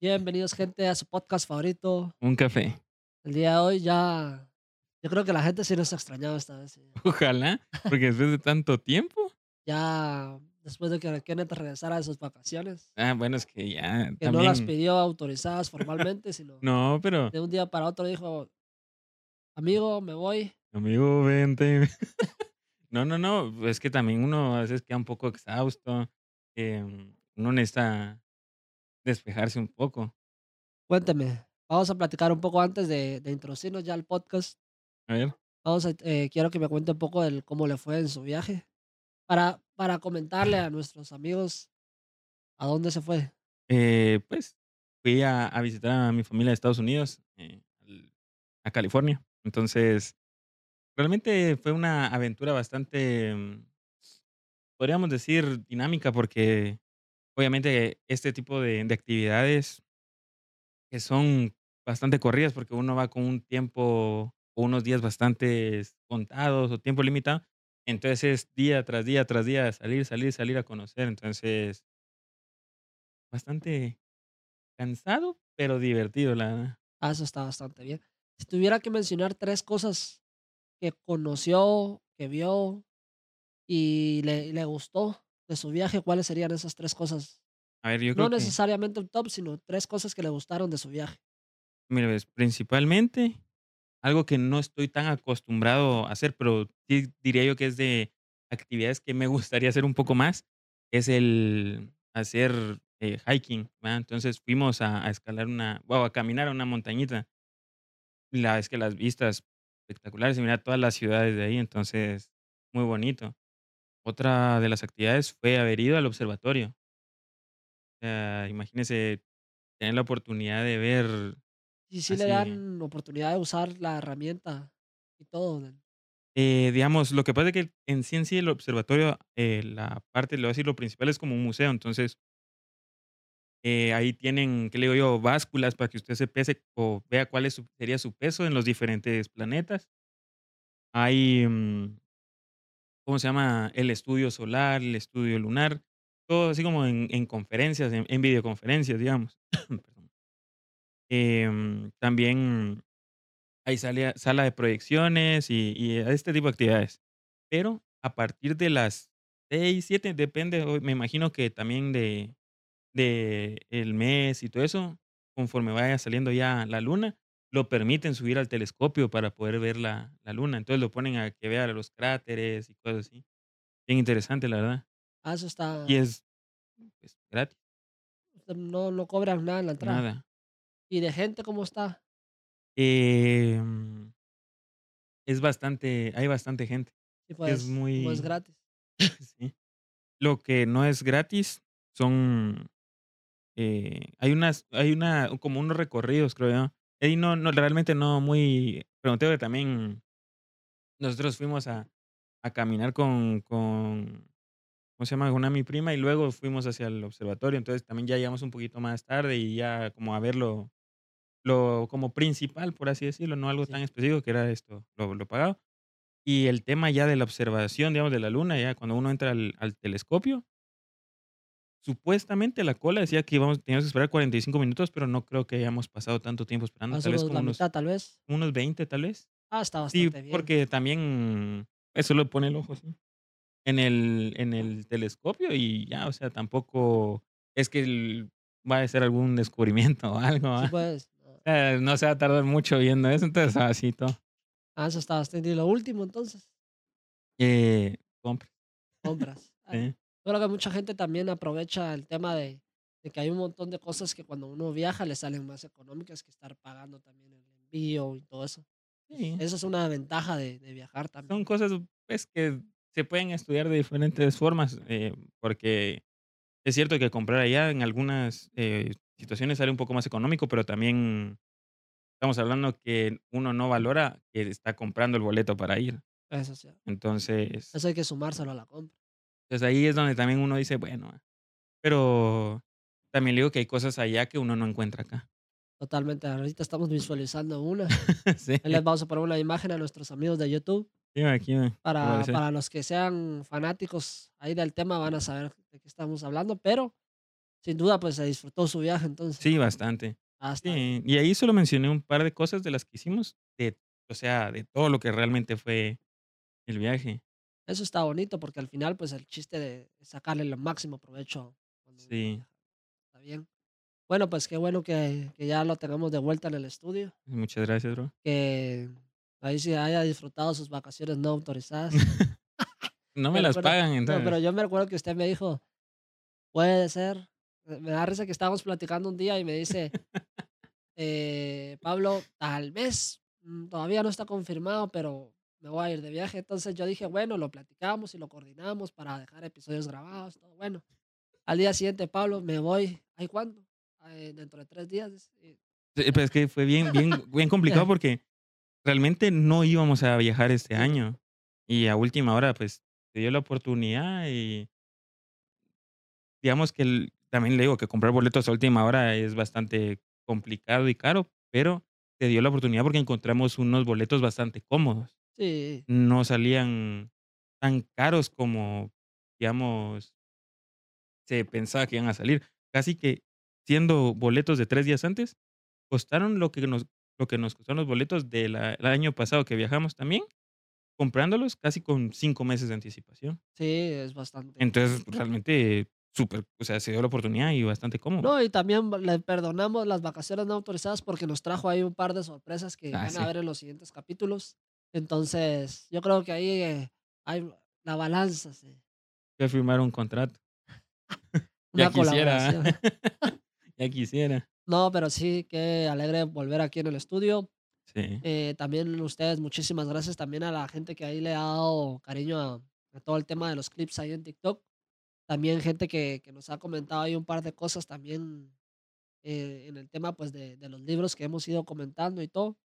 Bienvenidos, gente, a su podcast favorito. Un café. El día de hoy ya, yo creo que la gente sí nos ha extrañado esta vez. sí. Ojalá, porque después de tanto tiempo. Ya después de que Kenneth regresara de sus vacaciones, Ah, bueno, es que ya que no las pidió autorizadas formalmente, sino No, pero de un día para otro dijo, amigo, me voy. amigo, vente. No, no, no, es que también uno a veces queda un poco exhausto. em, uno necesita despejarse un poco. Cuénteme, vamos a platicar un poco antes de, de introducirnos ya al podcast. A ver, Vamos a, eh, quiero que me cuente un poco del cómo le fue en su viaje. Para, para comentarle a nuestros amigos a dónde se fue. eh, pues fui a, a visitar a mi familia de Estados Unidos, eh, a California. Entonces, realmente fue una aventura bastante, mm, podríamos decir, dinámica, porque obviamente este tipo de, de actividades que son bastante corridas, porque uno va con un tiempo unos días bastante contados o tiempo limitado. Entonces es día tras día tras día salir, salir, salir a conocer. Entonces, bastante cansado, pero divertido, la. Ah, eso está bastante bien. Si tuviera que mencionar 3 cosas que conoció, que vio y le le gustó de su viaje, ¿cuáles serían esas 3 cosas? A ver, yo No creo que, necesariamente un top, sino 3 cosas que le gustaron de su viaje. mira, ves, principalmente algo que no estoy tan acostumbrado a hacer, pero sí diría yo que es de actividades que me gustaría hacer un poco más, es el hacer eh, hiking. Entonces fuimos a, a escalar una, bueno, a caminar a una montañita. La es que las vistas espectaculares, y mira todas las ciudades de ahí, entonces muy bonito. Otra de las actividades fue haber ido al observatorio. O sea, imagínese tener la oportunidad de ver Y sí le así dan oportunidad de usar la herramienta y todo Eh, digamos, lo que pasa es que en sí en sí el observatorio, eh, la parte, le voy a decir, lo principal es como un museo, entonces, eh, ahí tienen, ¿qué le digo yo? Básculas para que usted se pese o vea cuál es su sería su peso en los diferentes planetas. Hay, mm, ¿cómo se llama? El estudio solar, el estudio lunar, todo así como en en conferencias, en en videoconferencias, digamos. Em, también Hay sala sala de proyecciones y y este tipo de actividades. Pero a partir de las 6 7 depende, me imagino que también de de el mes y todo eso, conforme vaya saliendo ya la luna, lo permiten subir al telescopio para poder ver la la luna. Entonces, lo ponen a que vea los cráteres y cosas así. Bien interesante, la verdad. ah, eso Y está es, pues, gratis, no no cobran nada en la entrada. nada. ¿Y de gente cómo está? Em, es bastante hay bastante gente. Sí, Es pues, es muy gratis. sí. Lo que no es gratis son, eh, hay unas hay una como unos recorridos, creo yo. Ahí no no, realmente no muy pregunté porque también nosotros fuimos a a caminar con con, ¿cómo se llama? Una mi prima y luego fuimos hacia el observatorio, entonces también ya llegamos un poquito más tarde y ya como a ver lo lo como principal, por así decirlo, no algo Sí. tan específico que era esto, lo lo pagado. Y el tema ya de la observación, digamos, de la luna, ya cuando uno entra al al telescopio Supuestamente la cola decía que íbamos teníamos que esperar 45 minutos, pero no creo que hayamos pasado tanto tiempo esperando, tal vez como la unos mitad, tal vez. unos 20, tal vez. Ah, está Sí, bastante bien. porque también eso lo pone el ojo así, en el en el telescopio y ya, o sea, tampoco es que el vaya a ser algún descubrimiento o algo, Sí, ¿va? pues, sea, no se va a tardar mucho viendo eso, entonces así todo. ah, eso está bastante. Y lo último, entonces, Eh, compras. Ah, sí. yo creo que mucha gente también aprovecha el tema de, de que hay un montón de cosas que cuando uno viaja le salen más económicas que estar pagando también el envío y todo eso. Sí, Eso es una ventaja de, de viajar son también. cosas, pues, que se pueden estudiar de diferentes formas, eh, porque Es cierto que comprar allá en algunas, eh, situaciones sale un poco más económico, pero también estamos hablando que uno no valora que está comprando el boleto para ir. Eso sí. Entonces, Eso hay que sumárselo a la compra. Pues, ahí es donde también uno dice: "Bueno", ah, pero también le digo que hay cosas allá que uno no encuentra acá. Totalmente. Ahorita estamos visualizando una. Sí, les vamos a poner una imagen a nuestros amigos de YouTube. sí, aquí Para, para los que sean fanáticos ahí del tema van a saber de qué estamos hablando, pero Sin duda, pues, se disfrutó su viaje entonces. Sí, bastante. Sí, y ahí solo mencioné un par de cosas de las que hicimos, de o sea, de todo lo que realmente fue el viaje. Eso está bonito, porque al final, pues, el chiste de sacarle el máximo provecho Sí. Está bien. Bueno, pues, qué bueno que que ya lo tengamos de vuelta en el estudio, muchas gracias, bro. que ahí sí haya disfrutado sus vacaciones no autorizadas. No Me me las recuerdo pagan, no, pero entonces. yo me recuerdo que usted me dijo: "Puede ser". Me me da risa que estábamos platicando un día y me dice: "Eh, Pablo, tal vez, mm, todavía no está confirmado, pero me voy a ir de viaje". Entonces yo dije: "Bueno, lo platicamos y lo coordinamos para dejar episodios grabados, todo bueno". Al día siguiente: "Pablo, me voy". "¿Ay, cuándo?". "Ah, eh, dentro de 3 días", pero es que fue bien bien bien complicado porque realmente no íbamos a viajar este año, y a última hora, pues, se dio la oportunidad y digamos que el también le digo que comprar boletos a última hora es bastante complicado y caro, pero se dio la oportunidad porque encontramos unos boletos bastante cómodos. Sí, No salían tan caros como, digamos, se pensaba que iban a salir. Casi que siendo boletos de 3 días antes, costaron lo que nos lo que nos costaron los boletos del el año pasado que viajamos también, comprándolos casi con 5 meses de anticipación. sí, es bastante. Entonces, realmente súper, o sea, se dio la oportunidad y bastante cómodo. No, y también le perdonamos las vacaciones no autorizadas porque nos trajo ahí un par de sorpresas que Ah, van a sí. ver en los siguientes capítulos. Entonces, yo creo que ahí, eh, hay la balanza, sí. A firmar un contrato. Una Ya quisiera, ya quisiera. No, pero sí, qué alegre volver aquí en el estudio. Sí, Eh, también ustedes, muchísimas gracias también a la gente que ahí le ha dado cariño a a todo el tema de los clips ahí en TikTok. También gente que que nos ha comentado ahí un par de cosas también, eh, en el tema, pues, de de los libros que hemos ido comentando y todo.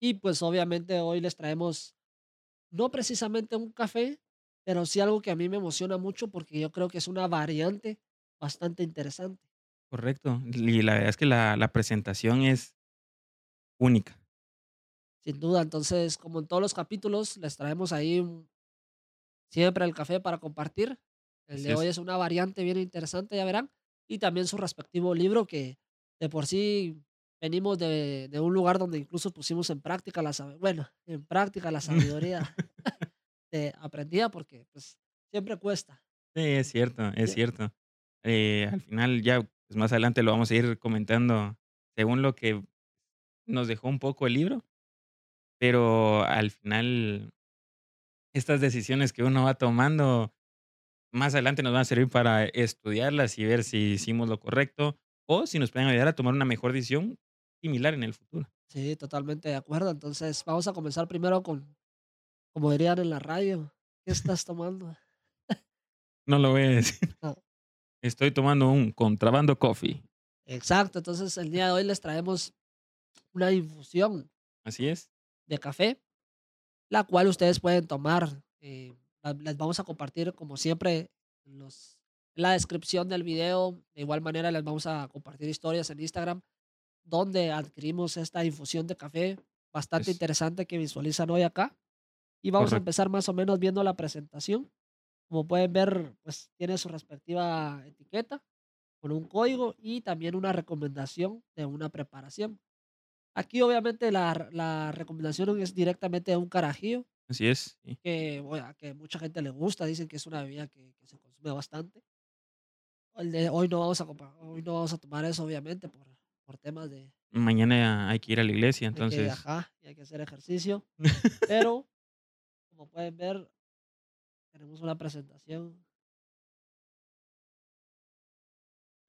Y, pues, obviamente, hoy les traemos, no precisamente un café, pero sí algo que a mí me emociona mucho, porque yo creo que es una variante bastante interesante. correcto. Y la verdad es que la la presentación es única. Sin duda, entonces, como en todos los capítulos, les traemos ahí un siempre el café para compartir. El Así de hoy es. es una variante bien interesante, ya verán, y también su respectivo libro, que de por sí venimos de de un lugar donde incluso pusimos en práctica la bueno, en práctica la sabiduría, eh, aprendida, porque, pues, siempre cuesta. Sí, es cierto, es cierto. Eh, al final ya, pues, más adelante lo vamos a ir comentando según lo que nos dejó un poco el libro, pero al final estas decisiones que uno va tomando, más adelante nos van a servir para estudiarlas y ver si hicimos lo correcto, o si nos pueden ayudar a tomar una mejor decisión similar en el futuro. sí, totalmente de acuerdo. Entonces, vamos a comenzar primero con, como dirían en la radio, ¿qué estás tomando? No lo voy a decir. No. Estoy tomando un contrabando coffee. Exacto, entonces el día de hoy les traemos una infusión Así es. de café, la cual ustedes pueden tomar. eh, les vamos a compartir, como siempre, los, en la descripción del video. De igual manera, les vamos a compartir historias en Instagram donde adquirimos esta infusión de café bastante Es interesante que visualizan hoy acá. Y vamos a empezar más o menos viendo la presentación. Como pueden ver, pues tiene su respectiva etiqueta con un código y también una recomendación de una preparación. Aquí obviamente la, la recomendación es directamente de un carajillo, Así es. Sí. que, bueno, que mucha gente le gusta, dicen que es una bebida que, que se consume bastante. El de hoy no vamos a hoy no vamos a tomar eso obviamente por, por temas de, Mañana hay que ir a la iglesia, de que entonces ajá, y hay que hacer ejercicio, pero como pueden ver, tenemos una presentación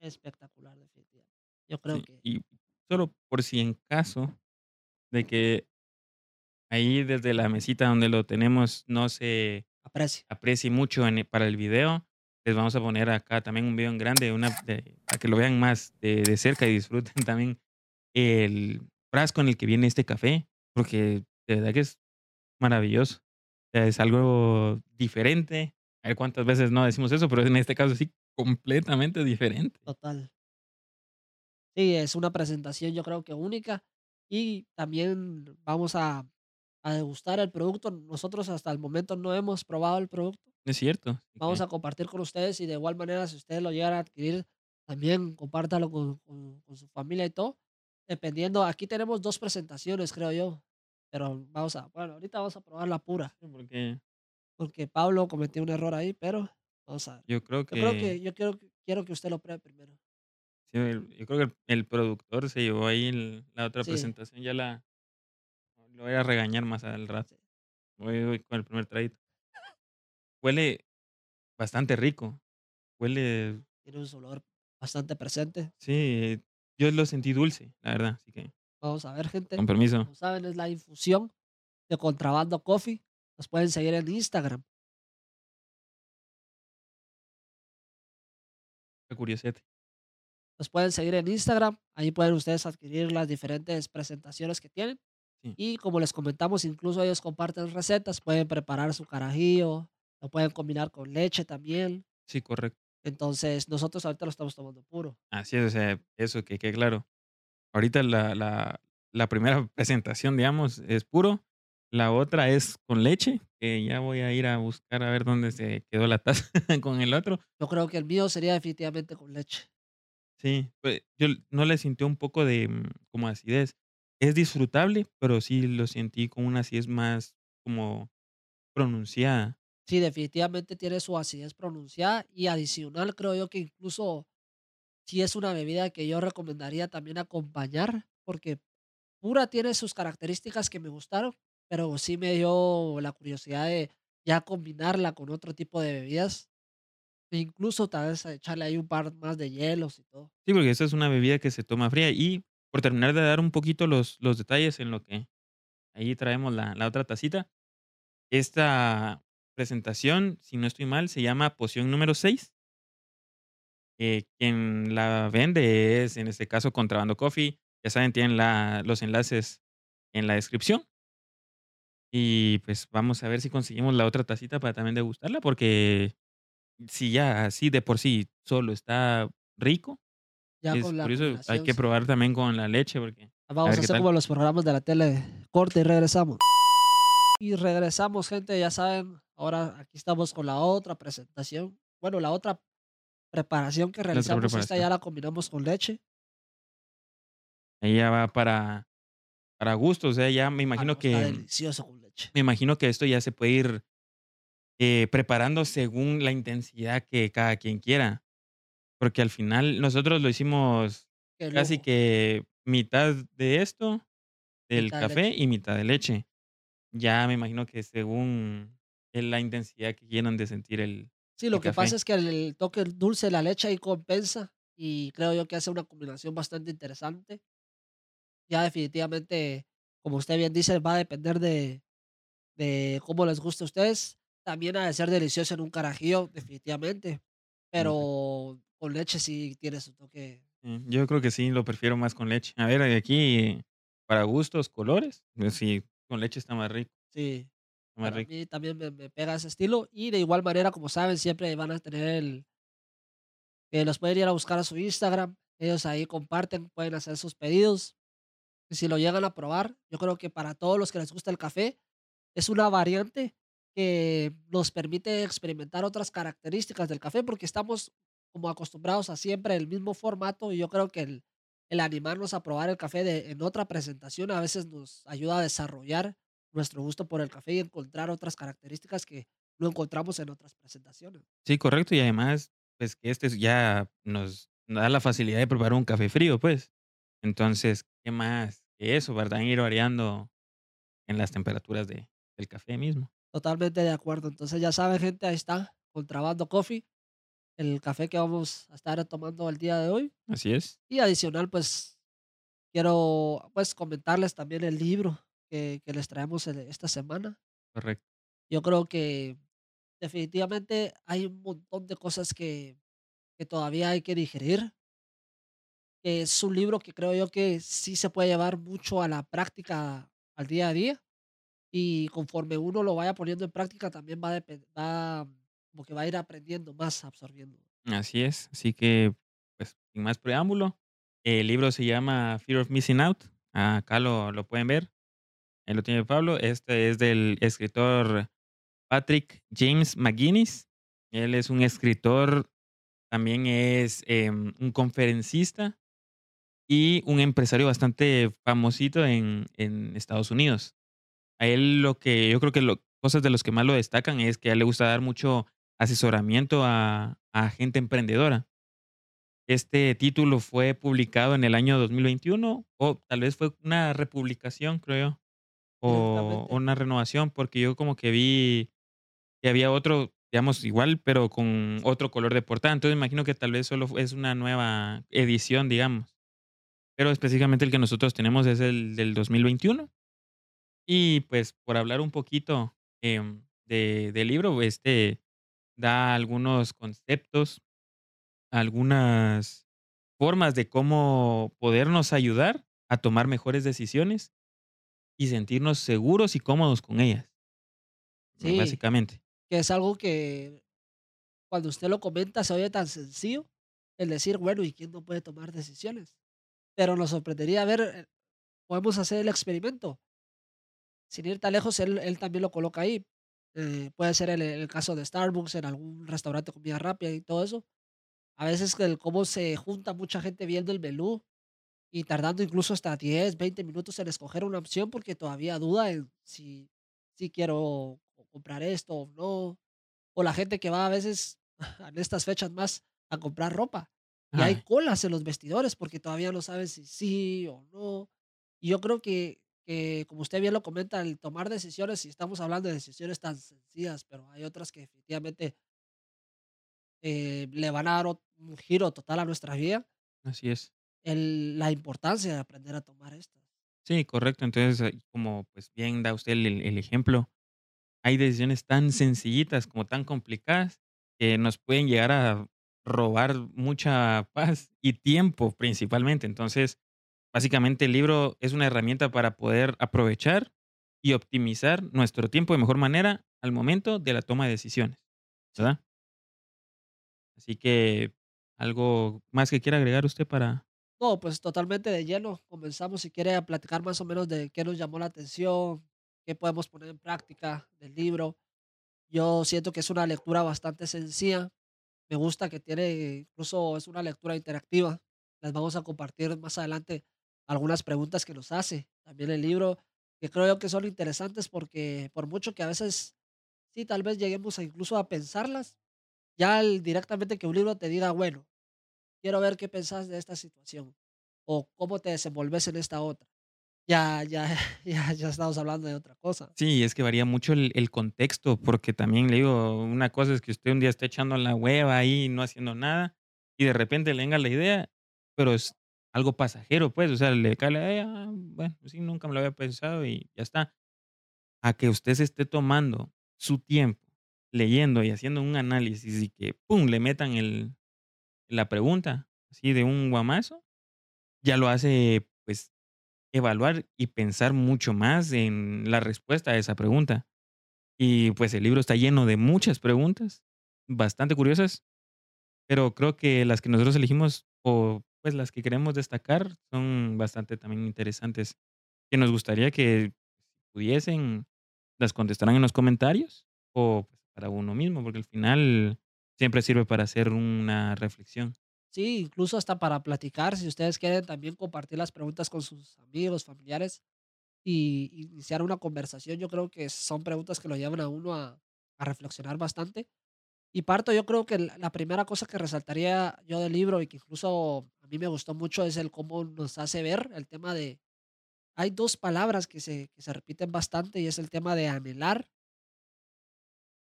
espectacular definitivamente. Yo creo sí. que Y solo por si en caso de que ahí desde la mesita donde lo tenemos no se aprecio. aprecie mucho en, para el video, les vamos a poner acá también un video en grande una, de- para que lo vean más de, de cerca y disfruten también el frasco en el que viene este café, porque de verdad que es maravilloso. O sea, es algo diferente. A ver cuántas veces no decimos eso, pero en este caso sí, completamente diferente. Total. Sí, es una presentación yo creo que única y también vamos a, a degustar el producto. Nosotros hasta el momento no hemos probado el producto. Es cierto. Vamos que a compartir con ustedes y de igual manera si ustedes lo llegan a adquirir, también compártalo con con con su familia y todo, dependiendo. Aquí tenemos 2 presentaciones, creo yo, pero vamos a bueno, ahorita vamos a probar la pura. Sí, porque Porque Pablo cometió un error ahí, pero vamos a yo creo Yo creo que que yo quiero que quiero que usted lo pruebe primero. sí, yo creo que el el productor se llevó ahí el la otra Sí, presentación, ya la lo voy a regañar más al rato. Voy voy con el primer traguito. Huele bastante rico, huele tiene un olor bastante presente. sí, yo lo sentí dulce, la verdad, así que Vamos a ver, con gente. permiso, Como saben, es la infusión de Contrabando Coffee. Nos pueden seguir en Instagram. qué curiosete. Nos pueden seguir en Instagram. Ahí pueden ustedes adquirir las diferentes presentaciones que tienen. Sí, Y como les comentamos, incluso ellos comparten recetas. Pueden preparar su carajillo, lo pueden combinar con leche también. sí, correcto. Entonces, nosotros ahorita lo estamos tomando puro. Así es, o sea, eso que quede claro. Ahorita la la la primera presentación, digamos, es puro, la otra es con leche, que ya voy a ir a buscar a ver dónde se quedó la taza con el otro. Yo creo que el mío sería definitivamente con leche. Sí, pues, yo no le sintió un poco de, mm, como acidez. Es disfrutable, pero sí lo sentí con una acidez más como pronunciada. Sí, definitivamente tiene su acidez pronunciada y adicional, creo yo que incluso sí es una bebida que yo recomendaría también acompañar, porque pura tiene sus características que me gustaron, pero sí me dio la curiosidad de ya combinarla con otro tipo de bebidas, e incluso tal vez echarle ahí un par más de hielos y todo. Sí, porque esta es una bebida que se toma fría. Y por terminar de dar un poquito los los detalles en lo que ahí traemos la la otra tacita. Esta presentación, si no estoy mal, se llama Poción número 6. Eh, quien la vende es, en este caso, Contrabando Coffee. Ya saben, tienen la los enlaces en la descripción. Y, pues, vamos a ver si conseguimos la otra tacita para también degustarla, porque si ya así de por sí solo está rico, Ya es con la por eso hay que probar también con la leche, porque a Vamos a hacer como los programas de la tele, corte y regresamos. Y regresamos, gente, ya saben, ahora aquí estamos con la otra presentación. Bueno, la otra preparación que realizamos, esta ya la combinamos con leche. Ya va para para gustos, o sea, ya me Ah, imagino no, está que delicioso con leche. me imagino que esto ya se puede ir, eh, preparando según la intensidad que cada quien quiera, porque al final nosotros lo hicimos casi que mitad de esto, del mitad café y mitad de leche. Ya me imagino que según, la intensidad que quieran de sentir el Sí, el lo que pasa es que el, toque dulce de la leche ahí compensa y creo yo que hace una combinación bastante interesante. Ya definitivamente, como usted bien dice, va a depender de, de cómo les guste a ustedes. También ha de ser delicioso en un carajillo, definitivamente. Pero con leche sí tiene su toque. Sí, yo creo que sí, lo prefiero más con leche. A ver, aquí, para gustos, colores, sí, con leche está más rico, Sí, está más para rico. mí también me, me pega ese estilo. Y de igual manera, como saben, siempre van a tener el, que los pueden ir a buscar a su Instagram. Ellos ahí comparten, pueden hacer sus pedidos. Y si lo llegan a probar, yo creo que para todos los que les gusta el café, es una variante que nos permite experimentar otras características del café, porque estamos como acostumbrados a siempre el mismo formato y yo creo que el, el animarnos a probar el café de, en otra presentación a veces nos ayuda a desarrollar nuestro gusto por el café y encontrar otras características que no encontramos en otras presentaciones. Sí, correcto, y además, pues, que este ya nos da la facilidad de probar un café frío, pues. Entonces, ¿qué más que eso, verdad? Ir variando en las temperaturas de del café mismo. Totalmente de acuerdo. Entonces ya saben, gente, ahí está, Contrabando Coffee, el café que vamos a estar tomando el día de hoy. Así es, Y adicional, pues quiero pues comentarles también el libro que, que les traemos esta semana. correcto. Yo creo que definitivamente hay un montón de cosas que, que todavía hay que digerir. que Es un libro que creo yo que sí se puede llevar mucho a la práctica al día a día y conforme uno lo vaya poniendo en práctica también va, a va como que va a ir aprendiendo más, absorbiendo. Así es. Así que, pues, sin más preámbulo, el libro se llama Fear of Missing Out. Acá lo lo pueden ver. Ahí lo tiene Pablo. Este es del escritor Patrick James McGuinness. Él es un escritor también es, em, un conferencista y un empresario bastante famosito en en Estados Unidos. A él lo que yo creo que lo cosas de los que más lo destacan es que a él le gusta dar mucho asesoramiento a a gente emprendedora. Este título fue publicado en el año 2021, o tal vez fue una republicación, creo yo, o una renovación, porque yo como que vi que había otro, digamos, igual, pero con otro color de portada. Entonces, imagino que tal vez solo es una nueva edición, digamos. Pero específicamente el que nosotros tenemos es el del 2021. Y, pues, por hablar un poquito, em, de del libro, este, da algunos conceptos, algunas formas de cómo podernos ayudar a tomar mejores decisiones y sentirnos seguros y cómodos con ellas. Sí, básicamente. que es algo que cuando usted lo comenta se oye tan sencillo, el decir, bueno, ¿y quién no puede tomar decisiones? Pero nos sorprendería ver, eh, podemos hacer el experimento. Sin ir tan lejos, él él también lo coloca ahí. Eh, puede ser el el caso de Starbucks, en algún restaurante de comida rápida y todo eso. A veces el cómo se junta mucha gente viendo el menú y tardando incluso hasta 10, 20 minutos en escoger una opción, porque todavía duda en si si quiero comprar esto o no. O la gente que va a veces en estas fechas más a comprar ropa, y hay Ay. colas en los vestidores porque todavía no saben si sí o no. Y yo creo que que, como usted bien lo comenta, el tomar decisiones, y estamos hablando de decisiones tan sencillas, pero hay otras que definitivamente eh, le van a dar un giro total a nuestra vida. Así es. El la importancia de aprender a tomar estas. Sí, correcto. Entonces, ahí como, pues, bien da usted el el ejemplo, hay decisiones tan sencillitas como tan complicadas que nos pueden llegar a robar mucha paz y tiempo, principalmente. Entonces, básicamente, el libro es una herramienta para poder aprovechar y optimizar nuestro tiempo de mejor manera al momento de la toma de decisiones. ¿verdad? Así que, ¿algo más que quiera agregar usted para? No, pues, totalmente de lleno. Comenzamos, si quiere, a platicar más o menos de qué nos llamó la atención, qué podemos poner en práctica del libro. Yo siento que es una lectura bastante sencilla. Me gusta que tiene incluso es una lectura interactiva. Les vamos a compartir más adelante algunas preguntas que nos hace. También el libro, que creo yo que son interesantes porque, por mucho que a veces, sí, tal vez lleguemos a incluso a pensarlas, ya el directamente que un libro te diga: "Bueno, quiero ver qué pensás de esta situación, o cómo te desenvolves en esta otra". Ya ya ya ya estamos hablando de otra cosa. Sí, es que varía mucho el el contexto, porque también le digo, una cosa es que usted un día esté echando la hueva ahí, no haciendo nada, y de repente le venga la idea, pero es algo pasajero, pues, o sea, le cae la idea, ah, bueno, sí, nunca me lo había pensado y ya está. A que usted se esté tomando su tiempo, leyendo y haciendo un análisis y que, pum, le metan el la pregunta así de un guamazo, ya lo hace, pues, evaluar y pensar mucho más en la respuesta a esa pregunta. Y, pues, el libro está lleno de muchas preguntas, bastante curiosas, pero creo que las que nosotros elegimos, o, pues, las que queremos destacar son bastante también interesantes, que nos gustaría que pudiesen, las contestaran en los comentarios, o para uno mismo, porque al final siempre sirve para hacer una reflexión. Sí, incluso hasta para platicar, si ustedes quieren también compartir las preguntas con sus amigos, familiares, y iniciar una conversación, yo creo que son preguntas que lo llevan a uno a reflexionar bastante. Y parto, yo creo que la primera cosa que resaltaría yo del libro, y que incluso a mí me gustó mucho, es el cómo nos hace ver el tema de hay 2 palabras que se que se repiten bastante, y es el tema de anhelar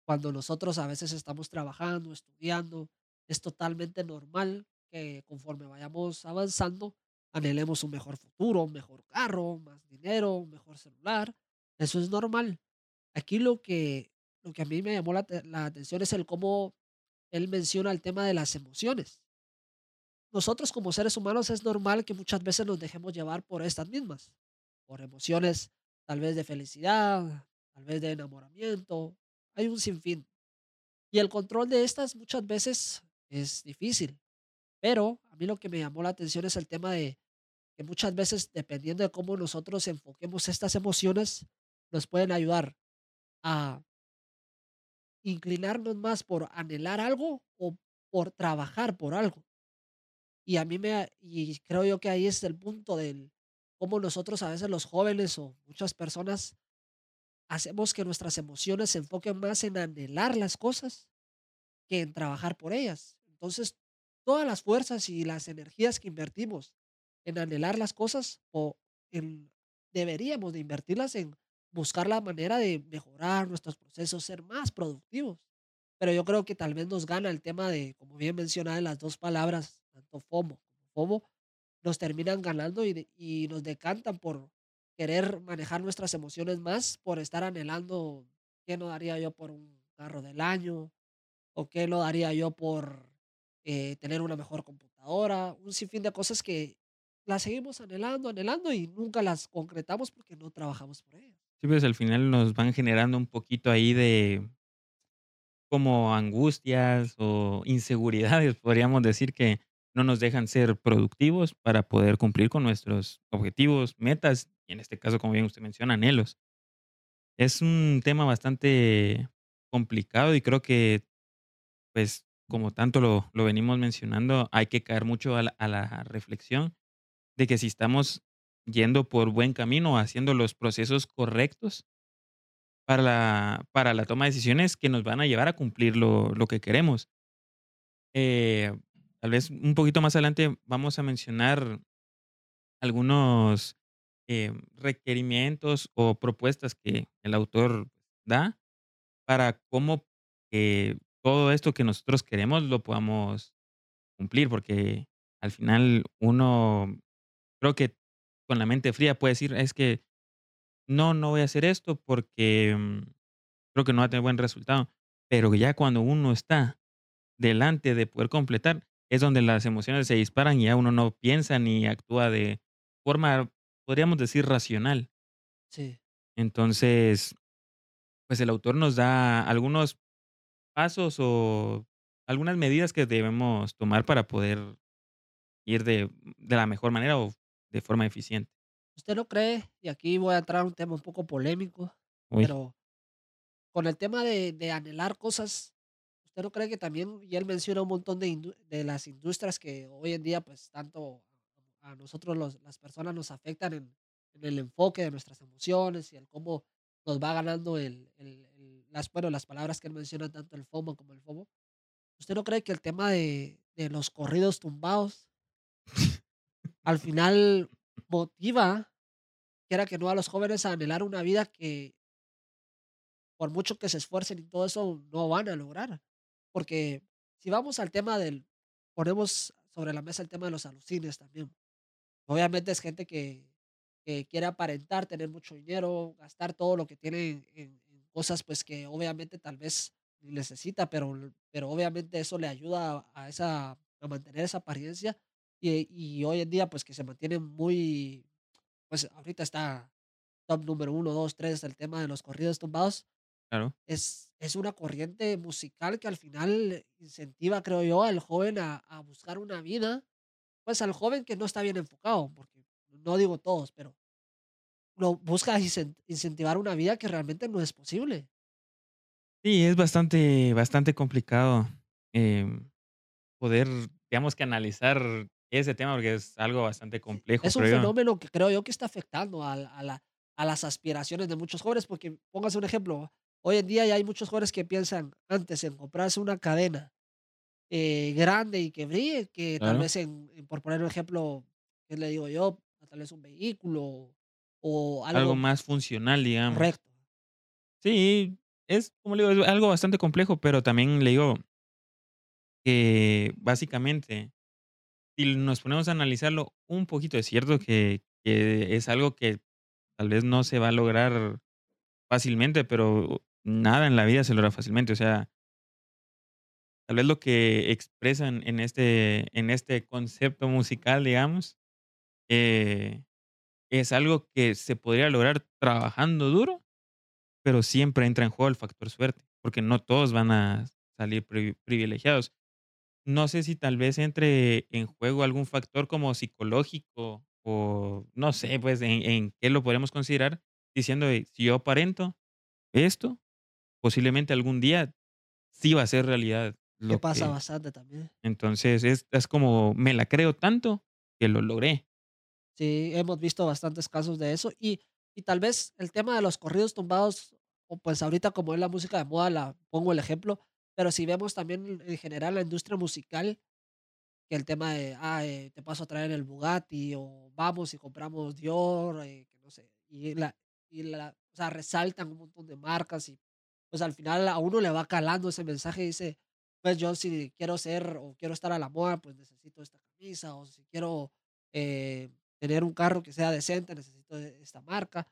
cuando nosotros a veces estamos trabajando, estudiando, es totalmente normal que conforme vayamos avanzando, anhelemos un mejor futuro, un mejor carro, más dinero, un mejor celular. Eso es normal. Aquí lo que lo que a mí me llamó la la atención es el cómo él menciona el tema de las emociones. Nosotros como seres humanos es normal que muchas veces nos dejemos llevar por estas mismas, por emociones tal vez de felicidad, tal vez de enamoramiento, hay un sinfín. Y el control de estas muchas veces es difícil, pero a mí lo que me llamó la atención es el tema de que muchas veces, dependiendo de cómo nosotros enfoquemos estas emociones, nos pueden ayudar a inclinarnos más por anhelar algo o por trabajar por algo. Y a mí me y creo yo que ahí es el punto del cómo nosotros a veces los jóvenes o muchas personas hacemos que nuestras emociones se enfoquen más en anhelar las cosas que en trabajar por ellas. Entonces, todas las fuerzas y las energías que invertimos en anhelar las cosas o en deberíamos de invertirlas en buscar la manera de mejorar nuestros procesos, ser más productivos. Pero yo creo que tal vez nos gana el tema de, como bien mencionaba las dos palabras, tanto FOMO como FOMO, nos terminan ganando y, nos decantan por querer manejar nuestras emociones más, por estar anhelando qué no daría yo por un carro del año, o qué no daría yo por eh, tener una mejor computadora, un sinfín de cosas que las seguimos anhelando, anhelando y nunca las concretamos porque no trabajamos por ellas. Sí, pues, al final nos van generando un poquito ahí de como angustias o inseguridades, podríamos decir, que no nos dejan ser productivos para poder cumplir con nuestros objetivos, metas, y en este caso, como bien usted menciona, anhelos. Es un tema bastante complicado y creo que, pues, como tanto lo lo venimos mencionando, hay que caer mucho a la a la reflexión de que si estamos yendo por buen camino, haciendo los procesos correctos para la para la toma de decisiones que nos van a llevar a cumplir lo lo que queremos. Eh, tal vez un poquito más adelante vamos a mencionar algunos, eh, requerimientos o propuestas que el autor da para cómo, eh, todo esto que nosotros queremos lo podamos cumplir, porque al final uno creo que con la mente fría puede decir: "Es que no, no voy a hacer esto porque, mm, creo que no va a tener buen resultado". Pero ya cuando uno está delante de poder completar, es donde las emociones se disparan y ya uno no piensa ni actúa de forma, podríamos decir, racional. Sí. Entonces, pues el autor nos da algunos pasos o algunas medidas que debemos tomar para poder ir de de la mejor manera o de forma eficiente. ¿Usted no cree? Y aquí voy a entrar a un tema un poco polémico, Uy, pero con el tema de, de anhelar cosas, ¿usted no cree que también, y él menciona un montón de, las industrias que hoy en día, pues tanto a nosotros los- las personas nos afectan en, en el enfoque de nuestras emociones y el cómo nos va ganando el, el- el- las, bueno, las palabras que él menciona, tanto el FOMO como el FOMO? ¿Usted no cree que el tema de, de los corridos tumbados al final motiva, quiera que no, a los jóvenes a anhelar una vida que por mucho que se esfuercen y todo eso, no van a lograr. Porque si vamos al tema del, ponemos sobre la mesa el tema de los alucines también. Obviamente es gente que, que quiere aparentar, tener mucho dinero, gastar todo lo que tiene en, en- cosas pues que obviamente tal vez necesita, pero, pero obviamente eso le ayuda a esa, a mantener esa apariencia y, y hoy en día pues que se mantiene muy, pues ahorita está top número uno, dos, tres, el tema de los corridos tumbados claro. es es una corriente musical que al final incentiva, creo yo, al joven a a buscar una vida, pues, al joven que no está bien enfocado, porque no digo todos, pero lo busca incen incentivar una vida que realmente no es posible. Sí, es bastante bastante complicado, em, poder, digamos que analizar ese tema, porque es algo bastante complejo, es un creo yo. fenómeno que creo yo que está afectando al a la a las aspiraciones de muchos jóvenes, porque póngase un ejemplo, hoy en día ya hay muchos jóvenes que piensan antes en comprarse una cadena, eh, grande y que brille, que tal Claro. vez en en por poner un ejemplo, ¿qué le digo yo? Tal vez un vehículo o Algo algo más funcional, digamos. correcto. Sí, es, como le digo, es algo bastante complejo, pero también le digo que, básicamente, si nos ponemos a analizarlo un poquito, es cierto que es algo que tal vez no se va a lograr fácilmente, pero nada en la vida se logra fácilmente. O sea, tal vez lo que expresan en este en este concepto musical, digamos, eh, es algo que se podría lograr trabajando duro, pero siempre entra en juego el factor suerte, porque no todos van a salir pri privilegiados. No sé si tal vez entre en juego algún factor como psicológico o no sé, pues, en en qué lo podemos considerar, diciendo "Si yo aparento esto, posiblemente algún día sí va a ser realidad Que lo pasa que bastante también. entonces es es como me la creo tanto que lo logré. Sí, hemos visto bastantes casos de eso. Y y tal vez el tema de los corridos tumbados, o pues ahorita como es la música de moda, la pongo el ejemplo, pero si vemos también en general la industria musical, que el tema de, ah, eh, te paso a traer el Bugatti o vamos y compramos Dior, eh, que no sé, y la y la o sea, resaltan un montón de marcas y, pues, al final a uno le va calando ese mensaje y dice, pues, yo si quiero ser o quiero estar a la moda, pues, necesito esta camisa, o si quiero, eh, tener un carro que sea decente, necesito e esta marca.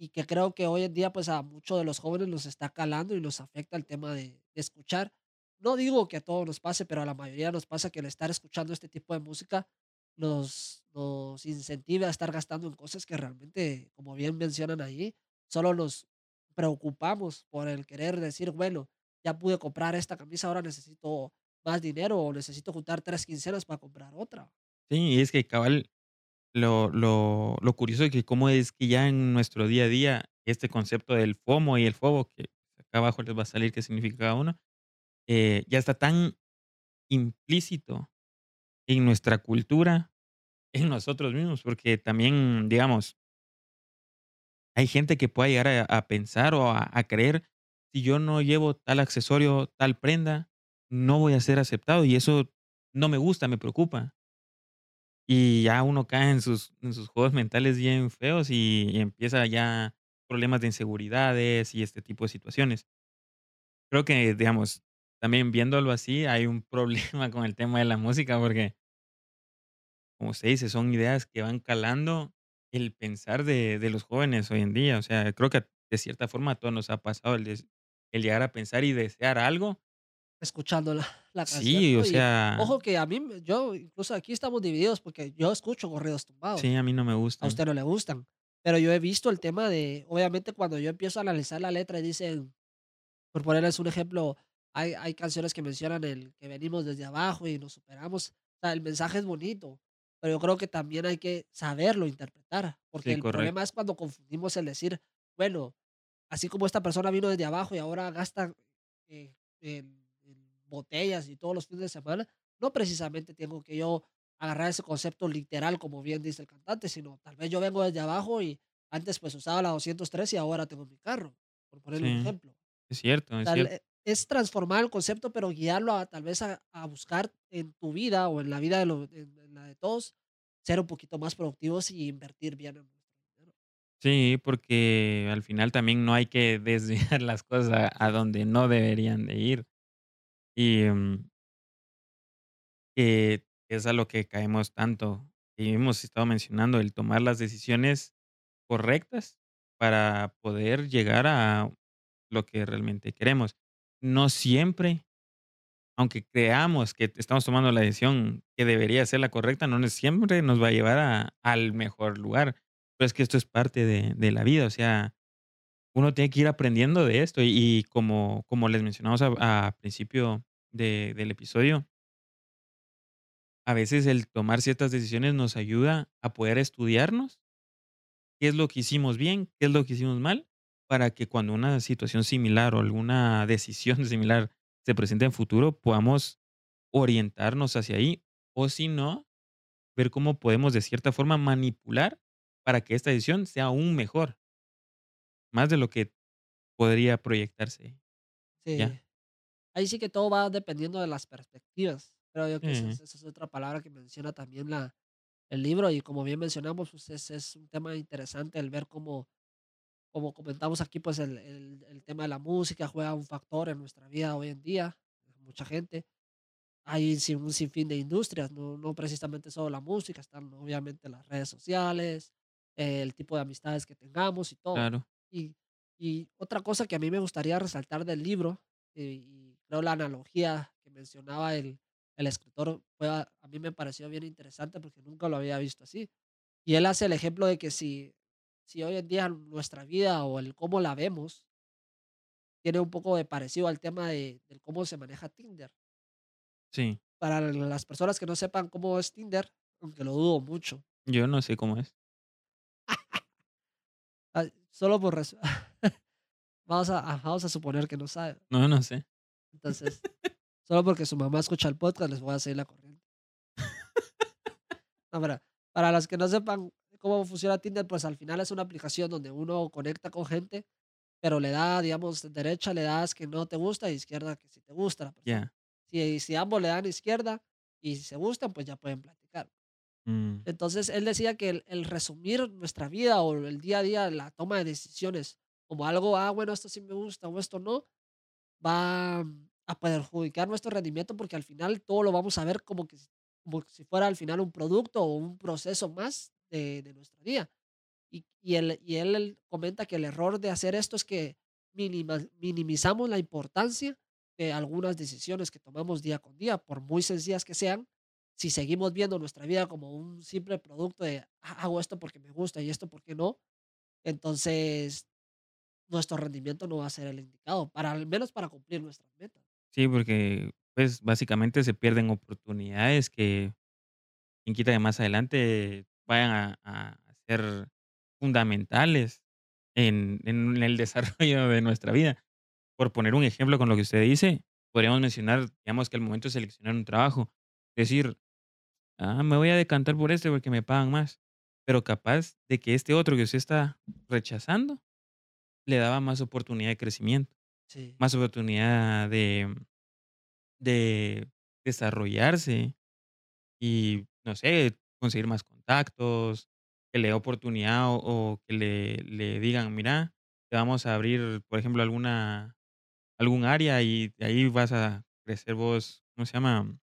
Y que creo que hoy en día, pues, a muchos de los jóvenes nos está calando y nos afecta el tema de de escuchar. No digo que a todos nos pase, pero a la mayoría nos pasa que el estar escuchando este tipo de música nos nos incentiva a estar gastando en cosas que realmente, como bien mencionan ahí, solo nos preocupamos por el querer decir: "Bueno, ya pude comprar esta camisa, ahora necesito más dinero o necesito juntar 3 quincenas para comprar otra". Sí, y es que cabal, lo lo lo curioso de que cómo es que ya en nuestro día a día, este concepto del FOMO y el FOBO, que acá abajo les va a salir qué significa cada uno, eh, ya está tan implícito en nuestra cultura, en nosotros mismos, porque también, digamos hay gente que puede llegar a a pensar o a a creer, si yo no llevo tal accesorio, tal prenda, no voy a ser aceptado, y eso no me gusta, me preocupa. Y ya uno cae en sus en sus juegos mentales bien feos y empieza ya problemas de inseguridades y este tipo de situaciones. Creo que, digamos, también viéndolo así, hay un problema con el tema de la música, porque como usted dice, son ideas que van calando el pensar de de los jóvenes hoy en día. O sea, creo que de cierta forma a todos nos ha pasado el llegar a pensar y desear algo. Escuchando la la canción, Sí, o. Y sea ojo que a mí yo incluso aquí estamos divididos porque yo escucho corridos Sí, tumbados. a mí no me A gustan. usted no le gustan, pero yo he visto el tema de obviamente, cuando yo empiezo a analizar la letra y dicen, por ponerles un ejemplo, hay hay canciones que mencionan el que venimos desde abajo y nos superamos. O sea, el mensaje es bonito, pero yo creo que también hay que saberlo interpretar, porque Sí, el correcto. problema es cuando confundimos el decir, bueno, así como esta persona vino desde abajo y ahora gasta, eh, en botellas y todos los fines de semana, no precisamente tengo que yo agarrar ese concepto literal, como bien dice el cantante, sino tal vez yo vengo desde abajo y antes, pues, usaba la 203 y ahora tengo mi carro, por ponerle un ejemplo. es cierto, es Tal cierto. es transformar el concepto, pero guiarlo a tal vez a a buscar en tu vida o en la vida de lo en en la de todos, ser un poquito más productivos y invertir bien en. Sí, porque al final también no hay que desviar las cosas a donde no deberían de ir. Y, mm es a lo que caemos tanto, y hemos estado mencionando el tomar las decisiones correctas para poder llegar a lo que realmente queremos. No siempre, aunque creamos que estamos tomando la decisión que debería ser la correcta, no siempre nos va a llevar a al mejor lugar. Pero es que esto es parte de la vida, o sea, uno tiene que ir aprendiendo de esto, y como como les mencionamos a principio de del episodio a veces el tomar ciertas decisiones nos ayuda a poder estudiarnos qué es lo que hicimos bien, qué es lo que hicimos mal, para que cuando una situación similar o alguna decisión similar se presente en futuro, podamos orientarnos hacia ahí, o si no, ver cómo podemos de cierta forma manipular para que esta decisión sea aún mejor. Más de lo que podría proyectarse, Sí. ya. Ahí sí que todo va dependiendo de las perspectivas. Creo yo que esa es esa es otra palabra que menciona también la el libro, y como bien mencionamos, pues, es es un tema interesante el ver cómo como comentamos aquí, pues, el el el tema de la música juega un factor en nuestra vida hoy en día, mucha gente. Hay un sinfín de industrias, no no precisamente solo la música, están obviamente las redes sociales, el tipo de amistades que tengamos y todo. Claro. Y y otra cosa que a mí me gustaría resaltar del libro, y y creo la analogía que mencionaba el el escritor fue a a mí me pareció bien interesante porque nunca lo había visto así. Y él hace el ejemplo de que si si hoy en día nuestra vida o el cómo la vemos tiene un poco de parecido al tema de del cómo se maneja Tinder. Sí. Para las personas que no sepan cómo es Tinder, aunque lo dudo mucho. Yo no sé cómo es. Solo por vamos a vamos a suponer que no sabe. No, no sé. Entonces Solo porque su mamá escucha el podcast, les voy a seguir la corriente. No, mira, para los que no sepan cómo funciona Tinder, pues al final es una aplicación donde uno conecta con gente, pero le da, digamos, derecha le das que no te gusta y izquierda que sí te gusta. Si, si ambos le dan izquierda y se gustan, pues ya pueden platicar. Mm, Entonces, él decía que el, resumir nuestra vida o el día a día, la toma de decisiones, como algo, ah, bueno, esto sí me gusta o esto no, va a perjudicar nuestro rendimiento porque al final todo lo vamos a ver como que como si fuera al final un producto o un proceso más de, de nuestro día. Y, él, y él, comenta que el error de hacer esto es que minimizamos la importancia de algunas decisiones que tomamos día con día, por muy sencillas que sean. Si seguimos viendo nuestra vida como un simple producto de "Ah, hago esto porque me gusta y esto porque no, entonces nuestro rendimiento no va a ser el indicado, para al menos para cumplir nuestras metas. sí, porque, pues, básicamente se pierden oportunidades que quien quita que más adelante vayan a ser fundamentales en en el desarrollo de nuestra vida. Por poner un ejemplo con lo que usted dice, podríamos mencionar, digamos, que al momento de seleccionar un trabajo, decir: "Ah, me voy a decantar por este porque me pagan más", pero capaz de que este otro que usted está rechazando le daba más oportunidad de crecimiento, Sí, más oportunidad de de desarrollarse y, no sé, conseguir más contactos, que le dé oportunidad o o que le le digan: "Mira, te vamos a abrir, por ejemplo, alguna algún área y de ahí vas a crecer vos", ¿cómo se llama?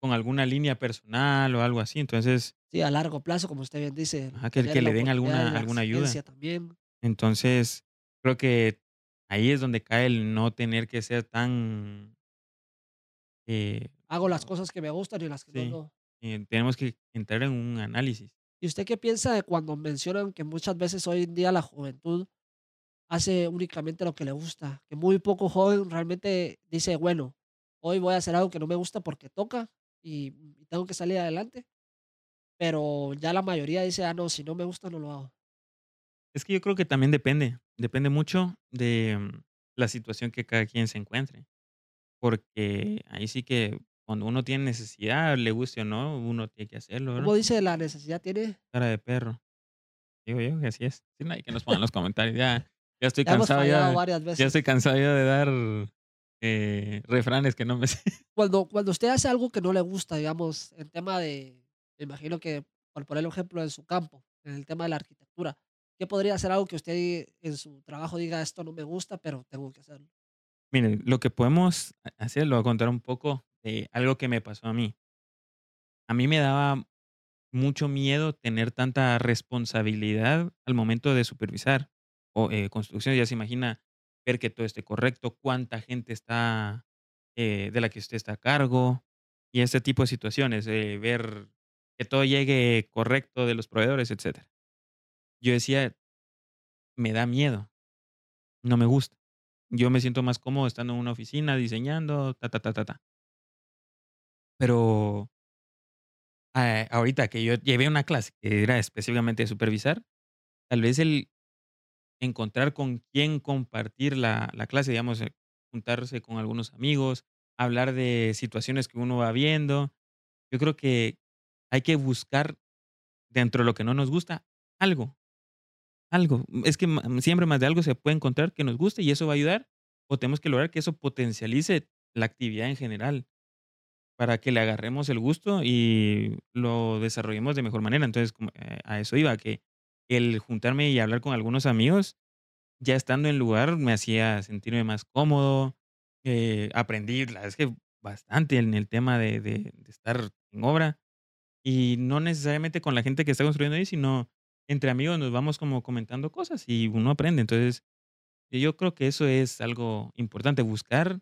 Con alguna línea personal o algo así. Entonces, sí, a largo plazo, como usted bien dice, ajá, que que le den alguna alguna ayuda. también. Entonces, creo que ahí es donde cae el no tener que ser tan, eh, Hago las cosas que me gustan y las que no. eh, tenemos que entrar en un análisis. ¿Y usted qué piensa de cuando mencionan que muchas veces hoy en día la juventud hace únicamente lo que le gusta? Que muy poco joven realmente dice, bueno, hoy voy a hacer algo que no me gusta porque toca y, y tengo que salir adelante, pero ya la mayoría dice, ah, no, si no me gusta, no lo hago. Es que yo creo que también depende, depende mucho de, mm, la situación que cada quien se encuentre, porque ahí sí que cuando uno tiene necesidad, le guste o no, uno tiene que hacerlo, ¿Cómo ¿verdad? dice la necesidad tiene? Cara de perro. Digo yo que así es. No hay que nos pongan los comentarios. Ya ya estoy Ya hemos cansado fallado ya varias ya veces. estoy cansado ya de dar, eh, refranes que no me sé. Cuando, cuando usted hace algo que no le gusta, digamos, en tema de, me imagino que, por poner un ejemplo, en su campo, en el tema de la arquitectura, ¿qué podría ser algo que usted en su trabajo diga, esto no me gusta, pero tengo que hacerlo? Miren, lo que podemos ha hacer, le voy a contar un poco de algo que me pasó a mí. A mí me daba mucho miedo tener tanta responsabilidad al momento de supervisar o, eh, construcción. Ya se imagina ver que todo esté correcto, cuánta gente está, eh, de la que usted está a cargo y este tipo de situaciones, eh, ver que todo llegue correcto de los proveedores, etcétera. Yo decía: "Me da miedo, no me gusta". Yo me siento más cómodo estando en una oficina diseñando, ta, ta, ta, ta, ta. Pero, ah, ahorita que yo llevé una clase que era específicamente de supervisar, tal vez el encontrar con quién compartir la la clase, digamos, eh, juntarse con algunos amigos, hablar de situaciones que uno va viendo. Yo creo que hay que buscar dentro de lo que no nos gusta, algo, algo. Es que siempre más de algo se puede encontrar que nos guste y eso va a ayudar, o tenemos que lograr que eso potencialice la actividad en general, para que le agarremos el gusto y lo desarrollemos de mejor manera. Entonces, eh, a eso iba, que el juntarme y hablar con algunos amigos ya estando en lugar me hacía sentirme más cómodo, eh, aprendí, la es bastante en el tema de estar en obra, y no necesariamente con la gente que está construyendo ahí, sino entre amigos nos vamos como comentando cosas y uno aprende. Entonces, yo creo que eso es algo importante, buscar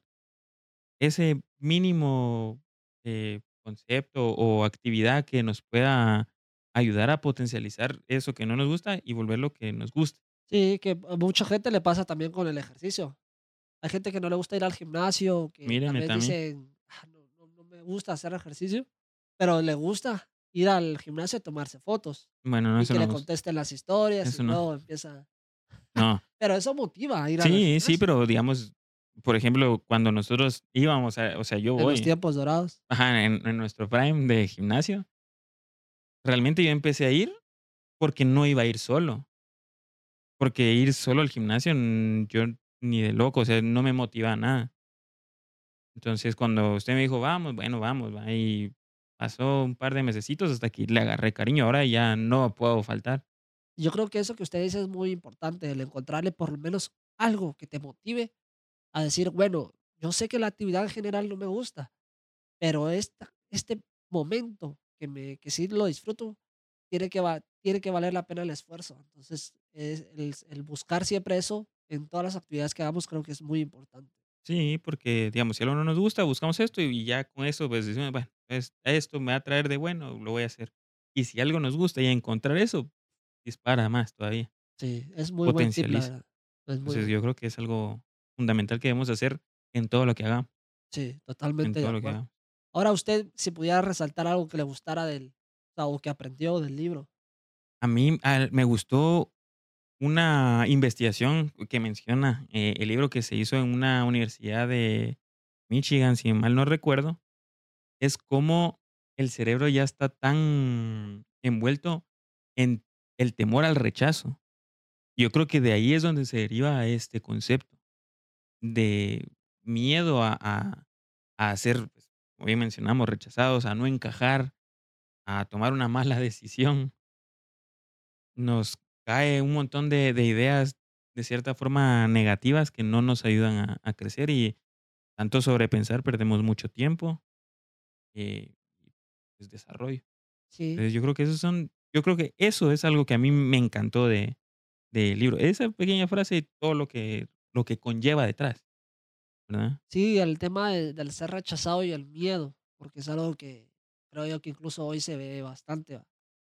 ese mínimo, eh, concepto o actividad que nos pueda ayudar a potencializar eso que no nos gusta y volverlo que nos guste. Sí, que a mucha gente le pasa también con el ejercicio. Hay gente que no le gusta ir al gimnasio, que vez también. dicen, "Ah, no, no, no me gusta hacer ejercicio, pero le gusta ir al gimnasio y tomarse fotos Bueno, no, y eso que le no gus contesten las historias y eso no. luego empieza. No. Pero eso motiva a ir Sí, sí, gimnasio. pero digamos, por ejemplo, cuando nosotros íbamos a o sea, yo En los voy tiempos dorados. ajá, en en nuestro prime de gimnasio realmente yo empecé a ir porque no iba a ir solo. Porque ir solo al gimnasio, mm, yo ni de loco, o sea, no me motivaba nada. Entonces, cuando usted me dijo: "Vamos", bueno, vamos, va, y pasó un par de mesecitos hasta que le agarré cariño, ahora ya no puedo faltar. Yo creo que eso que usted dice es muy importante, el encontrarle por lo menos algo que te motive a decir, bueno, yo sé que la actividad en general no me gusta, pero esta, este momento que, me, que sí lo disfruto, tiene que, va- tiene que valer la pena el esfuerzo. Entonces, es el, el buscar siempre eso en todas las actividades que hagamos creo que es muy importante. Sí, porque, digamos, si algo no nos gusta, buscamos esto y ya con eso, pues decimos, bueno, es- esto me va a traer de bueno, lo voy a hacer. Y si algo nos gusta y encontrar eso, dispara más todavía, Sí, es muy buen tip, la verdad. Es muy Entonces, yo creo que es algo fundamental que debemos hacer en todo lo que hagamos, Sí, en totalmente de todo lo que hagamos. Ahora usted, si pudiera resaltar algo que le gustara del, o que aprendió del libro. A mí, me gustó una investigación que menciona, eh, el libro que se hizo en una universidad de Michigan, si mal no recuerdo, es cómo el cerebro ya está tan envuelto en el temor al rechazo. Yo creo que de ahí es donde se deriva este concepto de miedo a ser, pues, como bien mencionamos, rechazados, a no encajar, a tomar una mala decisión. Nos cae un montón de de ideas, de cierta forma negativas, que no nos ayudan a a crecer, y tanto sobrepensar, perdemos mucho tiempo, eh, y, pues, desarrollo. Sí, Entonces, yo creo que esos son yo creo que eso es algo que a mí me encantó de del libro. Esa pequeña frase y todo lo que lo que conlleva detrás, ¿verdad? sí, el tema de- del ser rechazado y el miedo, porque es algo que creo yo que incluso hoy se ve bastante. ¿va?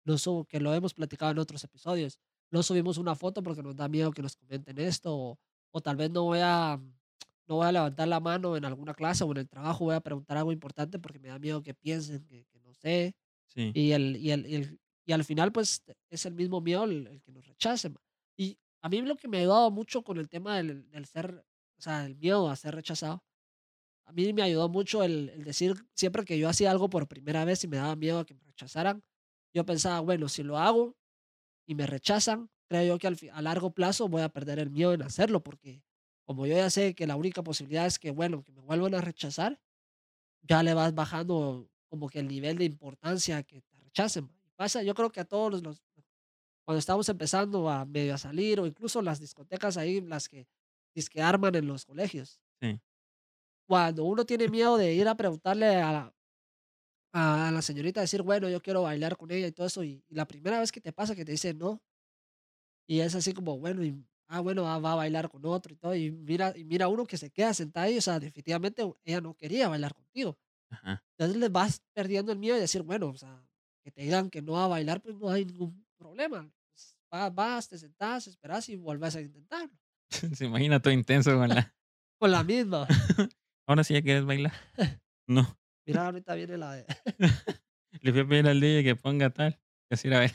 No subo, que lo hemos platicado en otros episodios. No subimos una foto porque nos da miedo que nos comenten esto, o, o tal vez no voy a no voy a levantar la mano en alguna clase o en el trabajo, voy a preguntar algo importante porque me da miedo que piensen que, que no sé. Sí, Y, el, y, el, y, el- y al final, pues es el mismo miedo el, el que nos rechacen. Y a mí lo que me ha ayudado mucho con el tema del, del ser, o sea, el miedo a ser rechazado a mí me ayudó mucho el, decir, siempre que yo hacía algo por primera vez y me daba miedo a que me rechazaran, yo pensaba, bueno, si lo hago y me rechazan, creo yo que al a largo plazo voy a perder el miedo en hacerlo, porque como yo ya sé que la única posibilidad es que, bueno, que me vuelvan a rechazar, ya le vas bajando como que el nivel de importancia que te rechacen. Pasa, yo creo que a todos los, los- cuando estamos empezando a medio a salir, o incluso las discotecas ahí, las que, que arman en los colegios sí. cuando uno tiene miedo de ir a preguntarle a la a la señorita, decir: "Bueno, yo quiero bailar con ella", y todo eso, y y la primera vez que te pasa que te dice no, y es así como, bueno, y, ah, bueno, va va a bailar con otro y todo, y mira y mira uno que se queda sentado ahí, o sea, definitivamente ella no quería bailar contigo. Ajá. Entonces, le vas perdiendo el miedo y decir: "Bueno, o sea, que te digan que no va a bailar, pues no hay ningún problema". Pues, va vas, te sentás, esperás y vuelves a intentarlo. Se imagina todo intenso con la Con la misma. ¿Ahora sí ya quieres bailar? No. Mira, ahorita viene la de Le fui a pedir al DJ que ponga tal, así era ver.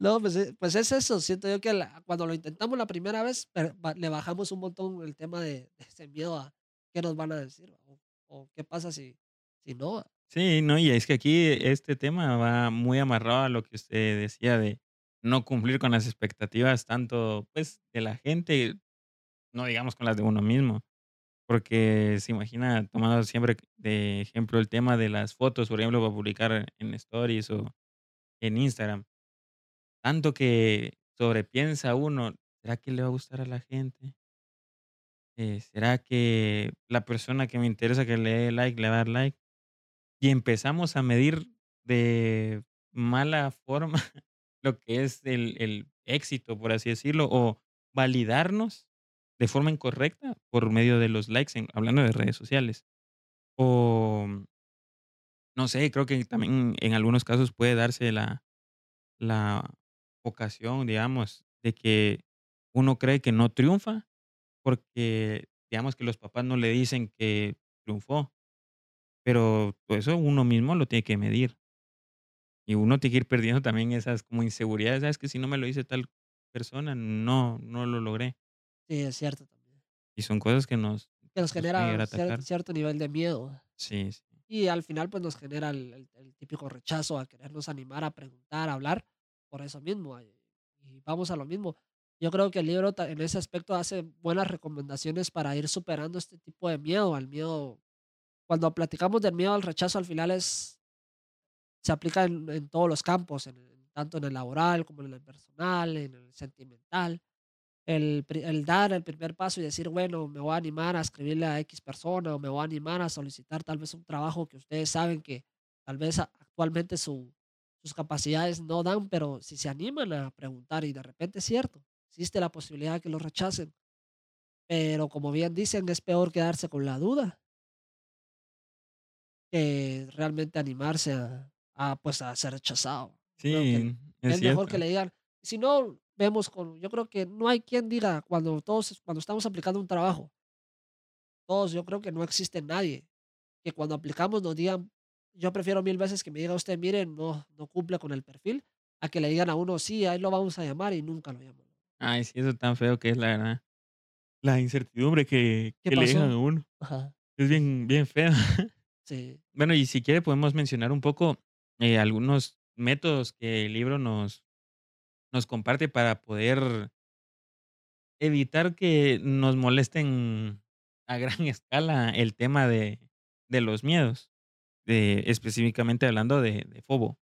No, pues, eh, pues es eso, siento yo que la cuando lo intentamos la primera vez, le bajamos un montón el tema de de ese miedo a qué nos van a decir, o o qué pasa si si no. Sí, no, y es que aquí este tema va muy amarrado a lo que usted decía de no cumplir con las expectativas tanto, pues, de la gente, no digamos con las de uno mismo, porque se imagina, tomando siempre de ejemplo el tema de las fotos, por ejemplo, para publicar en Stories o en Instagram, tanto que sobrepiensa uno, ¿será que le va a gustar a la gente? Eh, ¿será que la persona que me interesa que le dé like le va a dar like? Y empezamos a medir de mala forma lo que es el el éxito, por así decirlo, o validarnos de forma incorrecta por medio de los likes en hablando de redes sociales. O, no sé, creo que también en algunos casos puede darse la la ocasión, digamos, de que uno cree que no triunfa porque, digamos, que los papás no le dicen que triunfó, pero eso uno mismo lo tiene que medir. Y uno tiene que ir perdiendo también esas como inseguridades, ¿sabes? Que si no me lo dice tal persona, no, no lo logré. Sí, es cierto también. Y son cosas que nos Que nos genera cier cierto nivel de miedo. Sí, sí. Y al final, pues, nos genera el el el típico rechazo a querernos animar a preguntar, a hablar, por eso mismo, y vamos a lo mismo. Yo creo que el libro en ese aspecto hace buenas recomendaciones para ir superando este tipo de miedo, al miedo cuando platicamos del miedo al rechazo, al final es se aplica en en todos los campos, en tanto en el laboral, como en el personal, en el sentimental. El el dar el primer paso y decir: "Bueno, me voy a animar a escribirle a equis persona, o me voy a animar a solicitar tal vez un trabajo que ustedes saben que tal vez actualmente su sus capacidades no dan", pero si se animan a preguntar y de repente es cierto, existe la posibilidad de que los rechacen. Pero como bien dicen, es peor quedarse con la duda que realmente animarse a a, pues, a ser rechazado. Que Sí, es es mejor que le digan si no, vemos con yo creo que no hay quien diga cuando todos cuando estamos aplicando un trabajo todos, yo creo que no existe nadie que cuando aplicamos nos digan yo prefiero mil veces que me diga usted: "Mire, no no cumple con el perfil", a que le digan a uno: "Sí, ahí lo vamos a llamar", y nunca lo llaman. Ay, sí, eso tan feo que es, la verdad. La incertidumbre que ¿Qué que le dejan a uno. Ajá. Es bien bien fea. Sí. Bueno, y si quiere podemos mencionar un poco, eh, algunos métodos que el libro nos nos comparte para poder evitar que nos molesten a gran escala el tema de de los miedos, de específicamente hablando de de FOBO.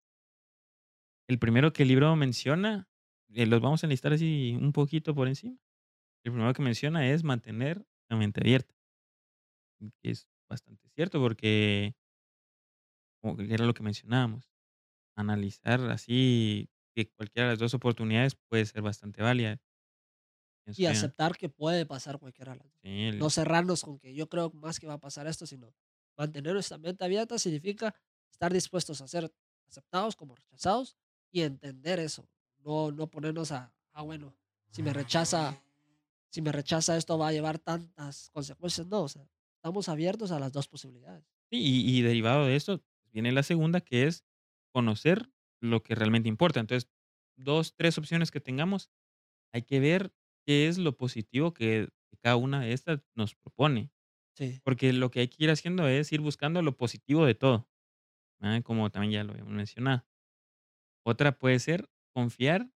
El primero que el libro menciona, eh, los vamos a enlistar así un poquito por encima. El primero que menciona es mantener la mente abierta. Mm, es bastante cierto, porque como era lo que mencionábamos, analizar así que cualquiera de las 2 oportunidades puede ser bastante válida. Y yo. aceptar que puede pasar cualquiera de las 2. Sí, No el cerrarnos con que yo creo más que va a pasar esto, sino mantener nuestra mente abierta significa estar dispuestos a ser aceptados como rechazados y entender eso. No no ponernos a ah, bueno, si me rechaza si me rechaza esto va a llevar tantas consecuencias, no, o sea, estamos abiertos a las 2 posibilidades. Sí, y y derivado de esto viene la segunda, que es conocer lo que realmente importa. Entonces, 2, 3 opciones que tengamos, hay que ver qué es lo positivo que cada una de estas nos propone. Sí. Porque lo que hay que ir haciendo es ir buscando lo positivo de todo. Como también ya lo habíamos mencionado. Otra puede ser confiar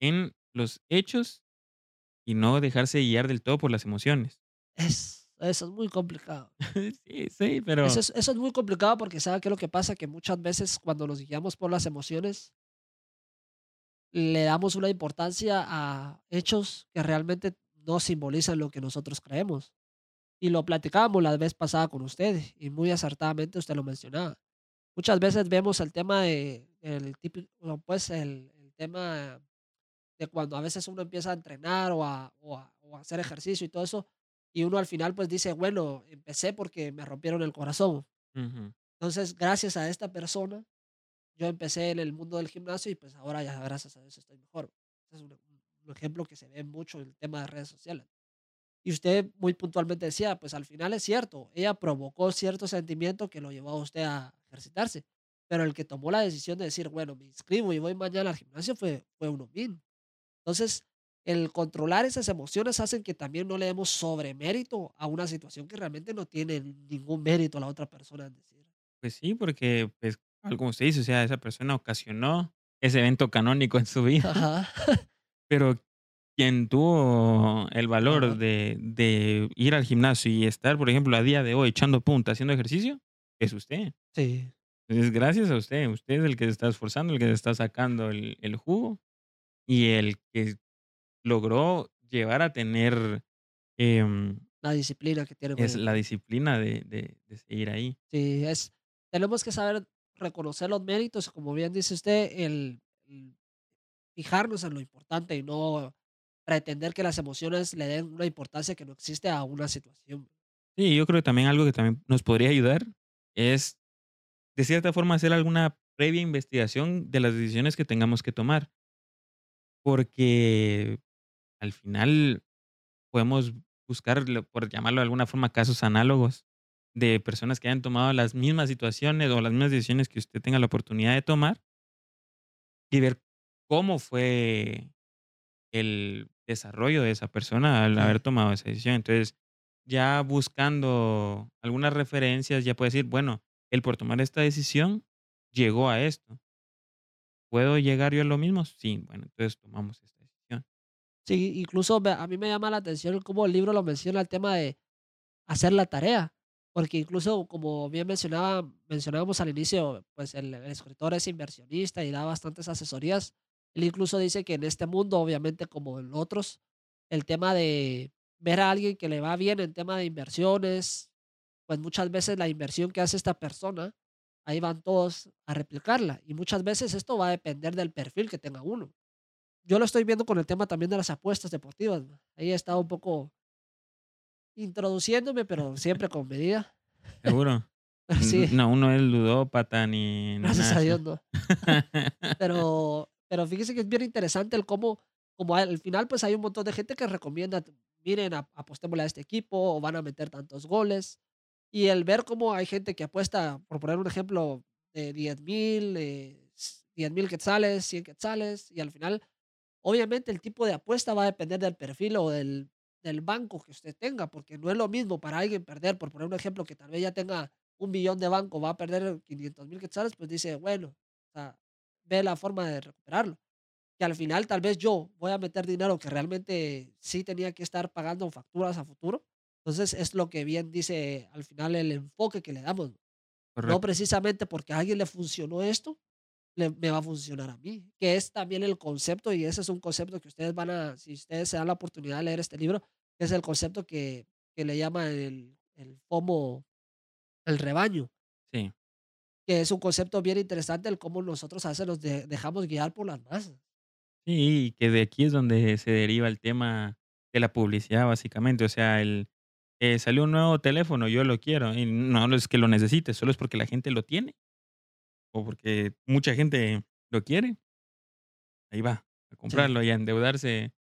en los hechos y no dejarse guiar del todo por las emociones. Es eso es muy complicado. Sí, sí, Eso pero es eso es muy complicado porque, ¿sabe qué es lo que pasa? Que muchas veces cuando nos guiamos por las emociones le damos una importancia a hechos que realmente no simbolizan lo que nosotros creemos. Y lo platicábamos la vez pasada con usted, y muy acertadamente usted lo mencionaba. Muchas veces vemos el tema de el típico, pues, el el tema de cuando a veces uno empieza a entrenar o a o a o a hacer ejercicio y todo eso, y uno al final, pues, dice: "Bueno, empecé porque me rompieron el corazón". Ujú. Entonces, gracias a esta persona, yo empecé en el mundo del gimnasio y, pues, ahora ya gracias a Dios estoy mejor. Es un un ejemplo que se ve mucho en el tema de redes sociales. Y usted muy puntualmente decía, pues, al final es cierto, ella provocó cierto sentimiento que lo llevó a usted a ejercitarse, pero el que tomó la decisión de decir: "Bueno, me inscribo y voy mañana al gimnasio", fue fue uno mismo. Entonces, el controlar esas emociones hacen que también no le demos sobremérito a una situación que realmente no tiene ningún mérito la otra persona en decir. Pues sí, porque, pues, como usted dice, o sea, esa persona ocasionó ese evento canónico en su vida. Ajá. Pero quien tuvo el valor Ajá. de de ir al gimnasio y estar, por ejemplo, a día de hoy echando punta, haciendo ejercicio, es usted. Sí. Es gracias a usted. Usted es el que se está esforzando, el que se está sacando el el jugo, y el que logró llevar a tener, em La disciplina que tiene es la disciplina de de de seguir ahí. Sí, es tenemos que saber reconocer los méritos, como bien dice usted, el el fijarnos en lo importante y no pretender que las emociones le den una importancia que no existe a una situación. Sí, yo creo que también algo que también nos podría ayudar es, de cierta forma, hacer alguna previa investigación de las decisiones que tengamos que tomar. Porque al final podemos buscarlo, por llamarlo de alguna forma, casos análogos de personas que hayan tomado las mismas situaciones o las mismas decisiones que usted tenga la oportunidad de tomar y ver cómo fue el desarrollo de esa persona al haber tomado esa decisión. Entonces, ya buscando algunas referencias, ya puedes decir, bueno, él por tomar esta decisión llegó a esto. ¿Puedo llegar yo a lo mismo? Sí, bueno, entonces tomamos esta. Sí, incluso me a mí me llama la atención cómo el libro lo menciona el tema de hacer la tarea, porque incluso, como bien mencionaba mencionábamos al inicio, pues el el escritor es inversionista y da bastantes asesorías. Él incluso dice que en este mundo, obviamente, como en otros, el tema de ver a alguien que le va bien en tema de inversiones, pues muchas veces la inversión que hace esta persona, ahí van todos a replicarla, y muchas veces esto va a depender del perfil que tenga uno. Yo lo estoy viendo con el tema también de las apuestas deportivas, ¿no? Ahí he estado un poco introduciéndome, pero siempre con medida. ¿Seguro? Sí, no, uno es ludópata ni gracias a. Dios no. Pero pero fíjese que es bien interesante el cómo como al final, pues, hay un montón de gente que recomienda, miren, ap apostémosle a este equipo, o van a meter tantos goles. Y el ver cómo hay gente que apuesta, por poner un ejemplo, de 10,000, eh, s 10,000 quetzales, 100 quetzales, y al final, obviamente, el tipo de apuesta va a depender del perfil o del del banco que usted tenga, porque no es lo mismo para alguien perder, por poner un ejemplo, que tal vez ya tenga 1,000,000 de banco, va a perder 500,000 quetzales, pues dice, bueno, o sea, ve la forma de recuperarlo. Que al final tal vez yo voy a meter dinero que realmente sí tenía que estar pagando facturas a futuro. Entonces, es lo que bien dice al final el enfoque que le damos. No precisamente porque a alguien le funcionó esto, le me va a funcionar a mí, que es también el concepto, y ese es un concepto que ustedes van a si ustedes se dan la oportunidad de leer este libro, es el concepto que que le llama el el FOMO, el rebaño. Sí. Que es un concepto bien interesante, el cómo nosotros a veces nos de dejamos guiar por las masas. Sí, y que de aquí es donde se deriva el tema de la publicidad, básicamente. O sea, el, eh, salió un nuevo teléfono, yo lo quiero, y no es que lo necesite, solo es porque la gente lo tiene, o porque mucha gente lo quiere. Ahí va, a Sí. comprarlo y a endeudarse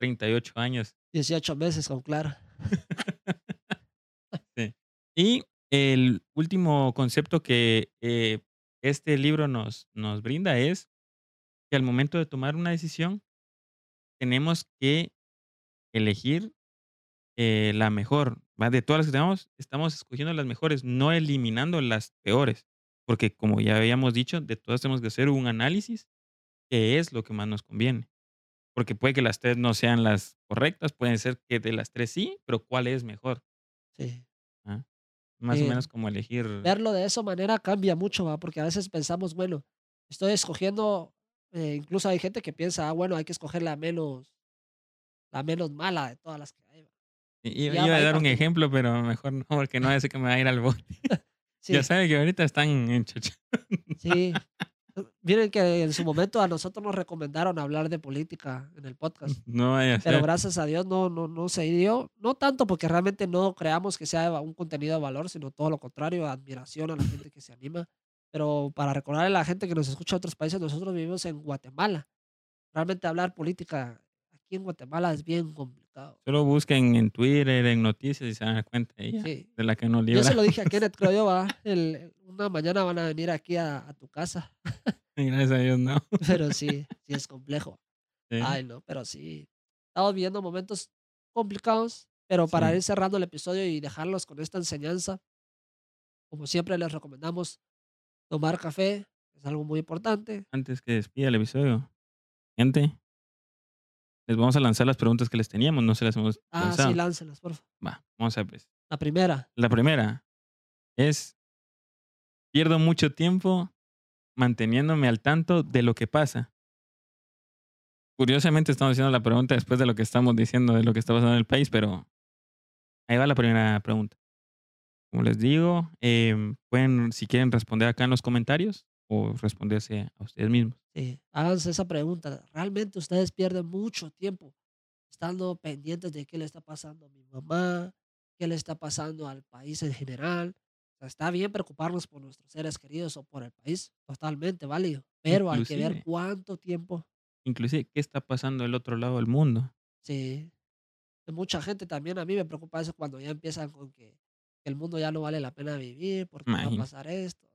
38 años. 18 meses con Claro. Sí. Y el último concepto que, eh, este libro nos nos brinda es que al momento de tomar una decisión tenemos que elegir, eh, la mejor, va, de todas las que tenemos, estamos escogiendo las mejores, no eliminando las peores, porque, como ya habíamos dicho, de todas tenemos que hacer un análisis, qué es lo que más nos conviene, porque puede que las 3 no sean las correctas, pueden ser que de las 3 sí, pero, ¿cuál es mejor? Sí. Ah, más o menos como elegir verlo de esa manera cambia mucho, ¿va? Porque a veces pensamos, bueno, estoy escogiendo, eh, incluso hay gente que piensa, ah, bueno, hay que escoger la menos la menos mala de todas las que hay, ¿va? I Y iba a dar un ejemplo, pero mejor no, porque no ser que me vaya a ir al bote. Ya Sí. sabe que ahorita están en. Sí. Miren que en su momento a nosotros nos recomendaron hablar de política en el podcast, No vaya a pero ser. gracias a Dios no no no se dio, no tanto porque realmente no creamos que sea un contenido de valor, sino todo lo contrario, admiración a la gente que se anima. Pero para recordarle a la gente que nos escucha de otros países, nosotros vivimos en Guatemala. Realmente hablar política aquí en Guatemala es bien complicado. Solo busquen en Twitter, en noticias y se dar cuenta Sí. de la que nos Yo se lo dije a Kenneth, creo yo, ¿va? El una mañana van a venir aquí a a tu casa. Y gracias a Dios, no. Pero sí, sí es complejo. Sí. Ay, no, pero sí, estamos viviendo momentos complicados, pero para Sí. ir cerrando el episodio y dejarlos con esta enseñanza como siempre les recomendamos tomar café, es algo muy importante. Antes que despida el episodio, gente les vamos a lanzar las preguntas que les teníamos, no se las hemos Ah, sí, láncelas, porfa. Va, vamos a pues. La primera. La primera es pierdo mucho tiempo manteniéndome al tanto de lo que pasa. Curiosamente, estamos haciendo la pregunta después de lo que estamos diciendo de lo que está pasando en el país, pero ahí va la primera pregunta. Como les digo, em, pueden, si quieren responder acá en los comentarios o responderse a ustedes mismos. Sí, háganse esa pregunta. ¿Realmente ustedes pierden mucho tiempo estando pendientes de qué le está pasando a mi mamá, qué le está pasando al país en general? O sea, está bien preocuparnos por nuestros seres queridos o por el país, totalmente válido, pero hay que ver Inclusive cuánto tiempo inclusive, ¿qué está pasando del otro lado del mundo? Sí. Mucha gente también, a mí me preocupa eso cuando ya empiezan con que el mundo ya no vale la pena vivir, porque va a pasar esto.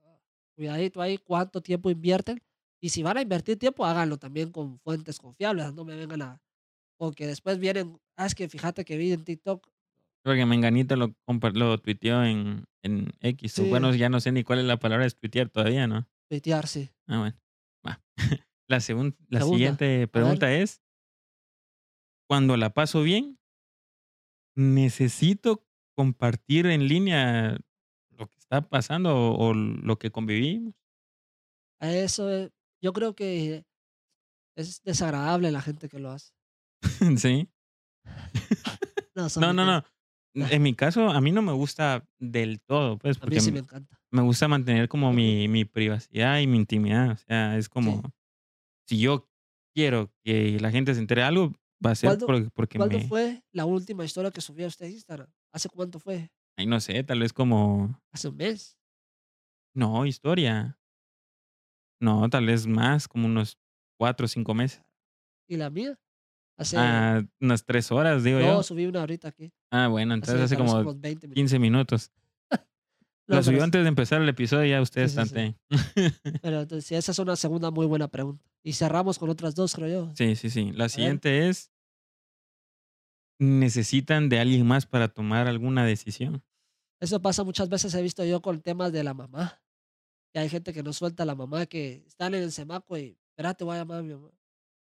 Cuidadito ahí, cuánto tiempo invierten. Y si van a invertir tiempo, háganlo también con fuentes confiables, no me vengan a Porque después vienen, ah, es que fíjate que vi en TikTok. Porque Menganito lo lo tuiteó en en X, o Sí. bueno, ya no sé ni cuál es la palabra, es tuitear todavía, ¿no? Tuitear, sí. Ah, bueno, va. La segun la Segunda, siguiente pregunta es cuando la paso bien ¿necesito compartir en línea lo que está pasando o o lo que convivimos? A eso, yo creo que es desagradable la gente que lo hace. Sí. No, No, no, no. En mi caso, a mí no me gusta del todo, pues, A mí porque sí me encanta. me gusta mantener como mi mi privacidad y mi intimidad. O sea, es como, Sí. si yo quiero que la gente se entere de algo, va a ser ¿Cuándo por porque cuándo me fue la última historia que subió usted a Instagram? ¿Hace cuánto fue? Ay, no sé, tal vez como ¿Hace un mes? No, historia. No, tal vez más, como unos 4 o 5 meses. ¿Y la mía? Hace Ah, unas 3 horas, digo No, yo. subí una ahorita aquí. Ah, bueno, entonces Hace como unos 20 minutos. 15 minutos. No, La subió antes de empezar el episodio, ya usted Sí, Pero entonces, esa es una segunda muy buena pregunta. Y cerramos con otras 2, creo yo. Sí, sí, sí. La A ver. siguiente es ¿necesitan de alguien más para tomar alguna decisión? Eso pasa muchas veces, he visto yo con temas de la mamá. Que hay gente que no suelta a la mamá, que están en el semáforo y: "Espérate, voy a llamar a mi mamá".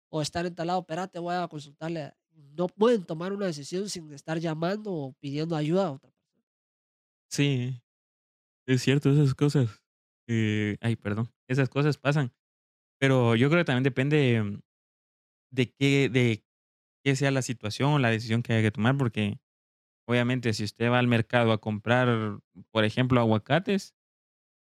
O están en tal lado: "Espérate, voy a consultarle". No pueden tomar una decisión sin estar llamando o pidiendo ayuda a otra persona. Sí, es cierto, esas cosas, ay, perdón, esas cosas pasan. Pero yo creo que también depende, mm, de qué de qué sea la situación o la decisión que haya que tomar, porque obviamente si usted va al mercado a comprar, por ejemplo, aguacates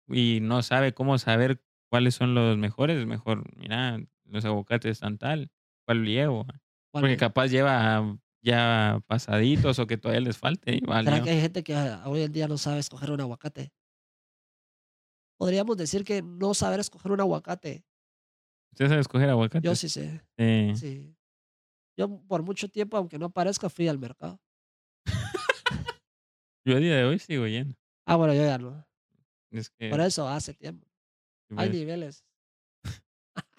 y no sabe cómo saber cuáles son los mejores, mejor, mira, los aguacates están tal, ¿cuál llevo? ¿Cuál Porque es? capaz lleva ya pasaditos o que todavía les falte y ¿Será que hay gente que, hoy en día no sabe escoger un aguacate? Podríamos decir que no saber escoger un aguacate. ¿Usted sabe escoger Yo aguacates? sí sé. Sí. Sí. Yo por mucho tiempo, aunque no parezca, fui al mercado. Yo a día de hoy sigo yendo. Ah, bueno, yo ya no. Es Por eso, hace tiempo. Hay Pues niveles.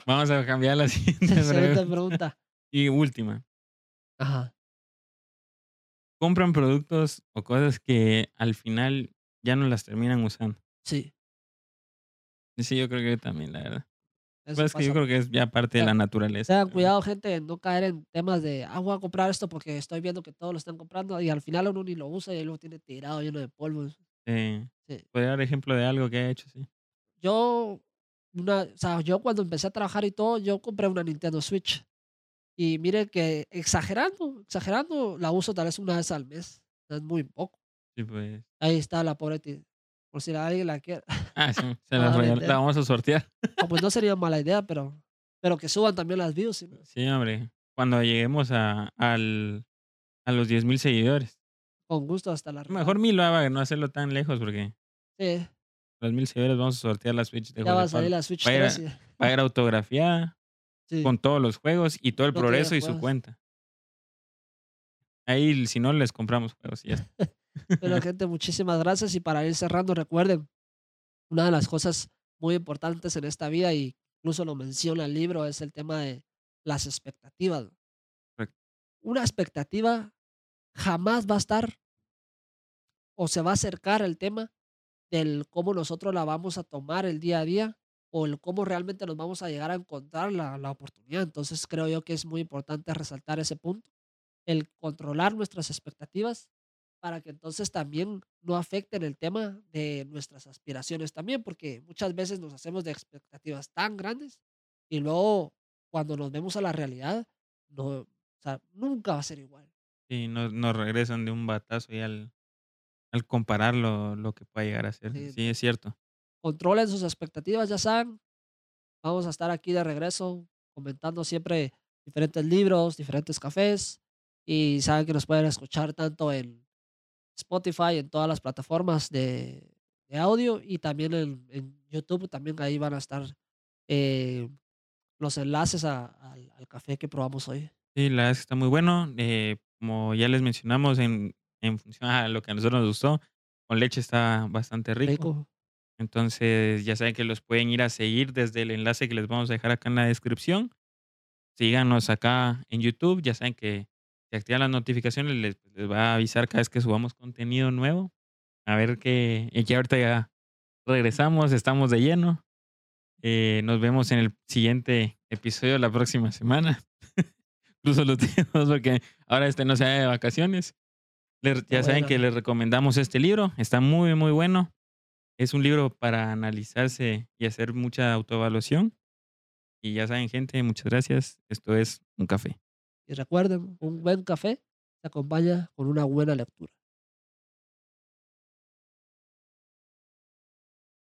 Vamos a cambiar la siguiente Siguiente pregunta. pregunta. Y última. Ajá. ¿Compran productos o cosas que al final ya no las terminan usando? Sí. Sí, yo creo que yo también, la verdad. Eso Pues, es que yo creo que es ya parte de la naturaleza, tengan cuidado, gente, no caer en temas de: "Ah, voy a comprar esto porque estoy viendo que todos lo están comprando", y al final uno ni lo usa y lo tiene tirado lleno de polvo. Sí. Sí. ¿Puede dar ejemplo de algo que haya hecho así? Yo, una o sea, yo cuando empecé a trabajar y todo, yo compré una Nintendo Switch. Y mire que exagerando, exagerando, la uso tal vez una vez al mes. Es muy poco. Sí, pues. Ahí está la pobre por si alguien la quiere Ah, sí, se la la vamos a sortear. No, pues no sería mala idea, pero pero que suban también las views, no Sí, hombre, cuando lleguemos a al a los 10,000 seguidores. Con gusto, hasta la Mejor regalo. 1000 va para no hacerlo tan lejos, porque Sí. los 1000 seguidores vamos a sortear la Switch de Ya va a salir la Switch Va ir 3 a y va a ir autografiada Sí. con todos los juegos y todo el No progreso y su cuenta. Ahí, si no, les compramos juegos y ya. Bueno, gente, muchísimas gracias. Y para ir cerrando, recuerden, una de las cosas muy importantes en esta vida, y incluso lo menciona el libro, es el tema de las expectativas. Correcto. Una expectativa jamás va a estar o se va a acercar el tema del cómo nosotros la vamos a tomar el día a día, o el cómo realmente nos vamos a llegar a encontrar la la oportunidad. Entonces, creo yo que es muy importante resaltar ese punto, el controlar nuestras expectativas, para que entonces también no afecten el tema de nuestras aspiraciones también, porque muchas veces nos hacemos de expectativas tan grandes, y luego cuando nos vemos a la realidad, no, o sea, nunca va a ser igual. Sí, nos nos regresan de un batazo y al al comparar lo lo que pueda llegar a ser. Sí, Sí, es cierto. Controlen sus expectativas, ya saben. Vamos a estar aquí de regreso comentando siempre diferentes libros, diferentes cafés, y saben que nos pueden escuchar tanto en Spotify, en todas las plataformas de de audio, y también en en YouTube, también ahí van a estar, eh, los enlaces a al café que probamos hoy. Sí, la verdad es que está muy bueno. Eh, como ya les mencionamos en en función a lo que a nosotros nos gustó, con leche está bastante rico. Rico. Entonces, ya saben que los pueden ir a seguir desde el enlace que les vamos a dejar acá en la descripción. síganos acá en YouTube. Ya saben que si activan las notificaciones les, les va a avisar cada vez que subamos contenido nuevo. A ver qué, y que ahorita ya regresamos, estamos de lleno. Eh, nos vemos en el siguiente episodio la próxima semana. Incluso los tenemos porque ahora este no se de vacaciones. ya saben que les recomendamos este libro. Está muy, muy bueno. Es un libro para analizarse y hacer mucha autoevaluación. Y ya saben, gente, muchas gracias. Esto es un café. Y recuerden, un buen café se acompaña con una buena lectura.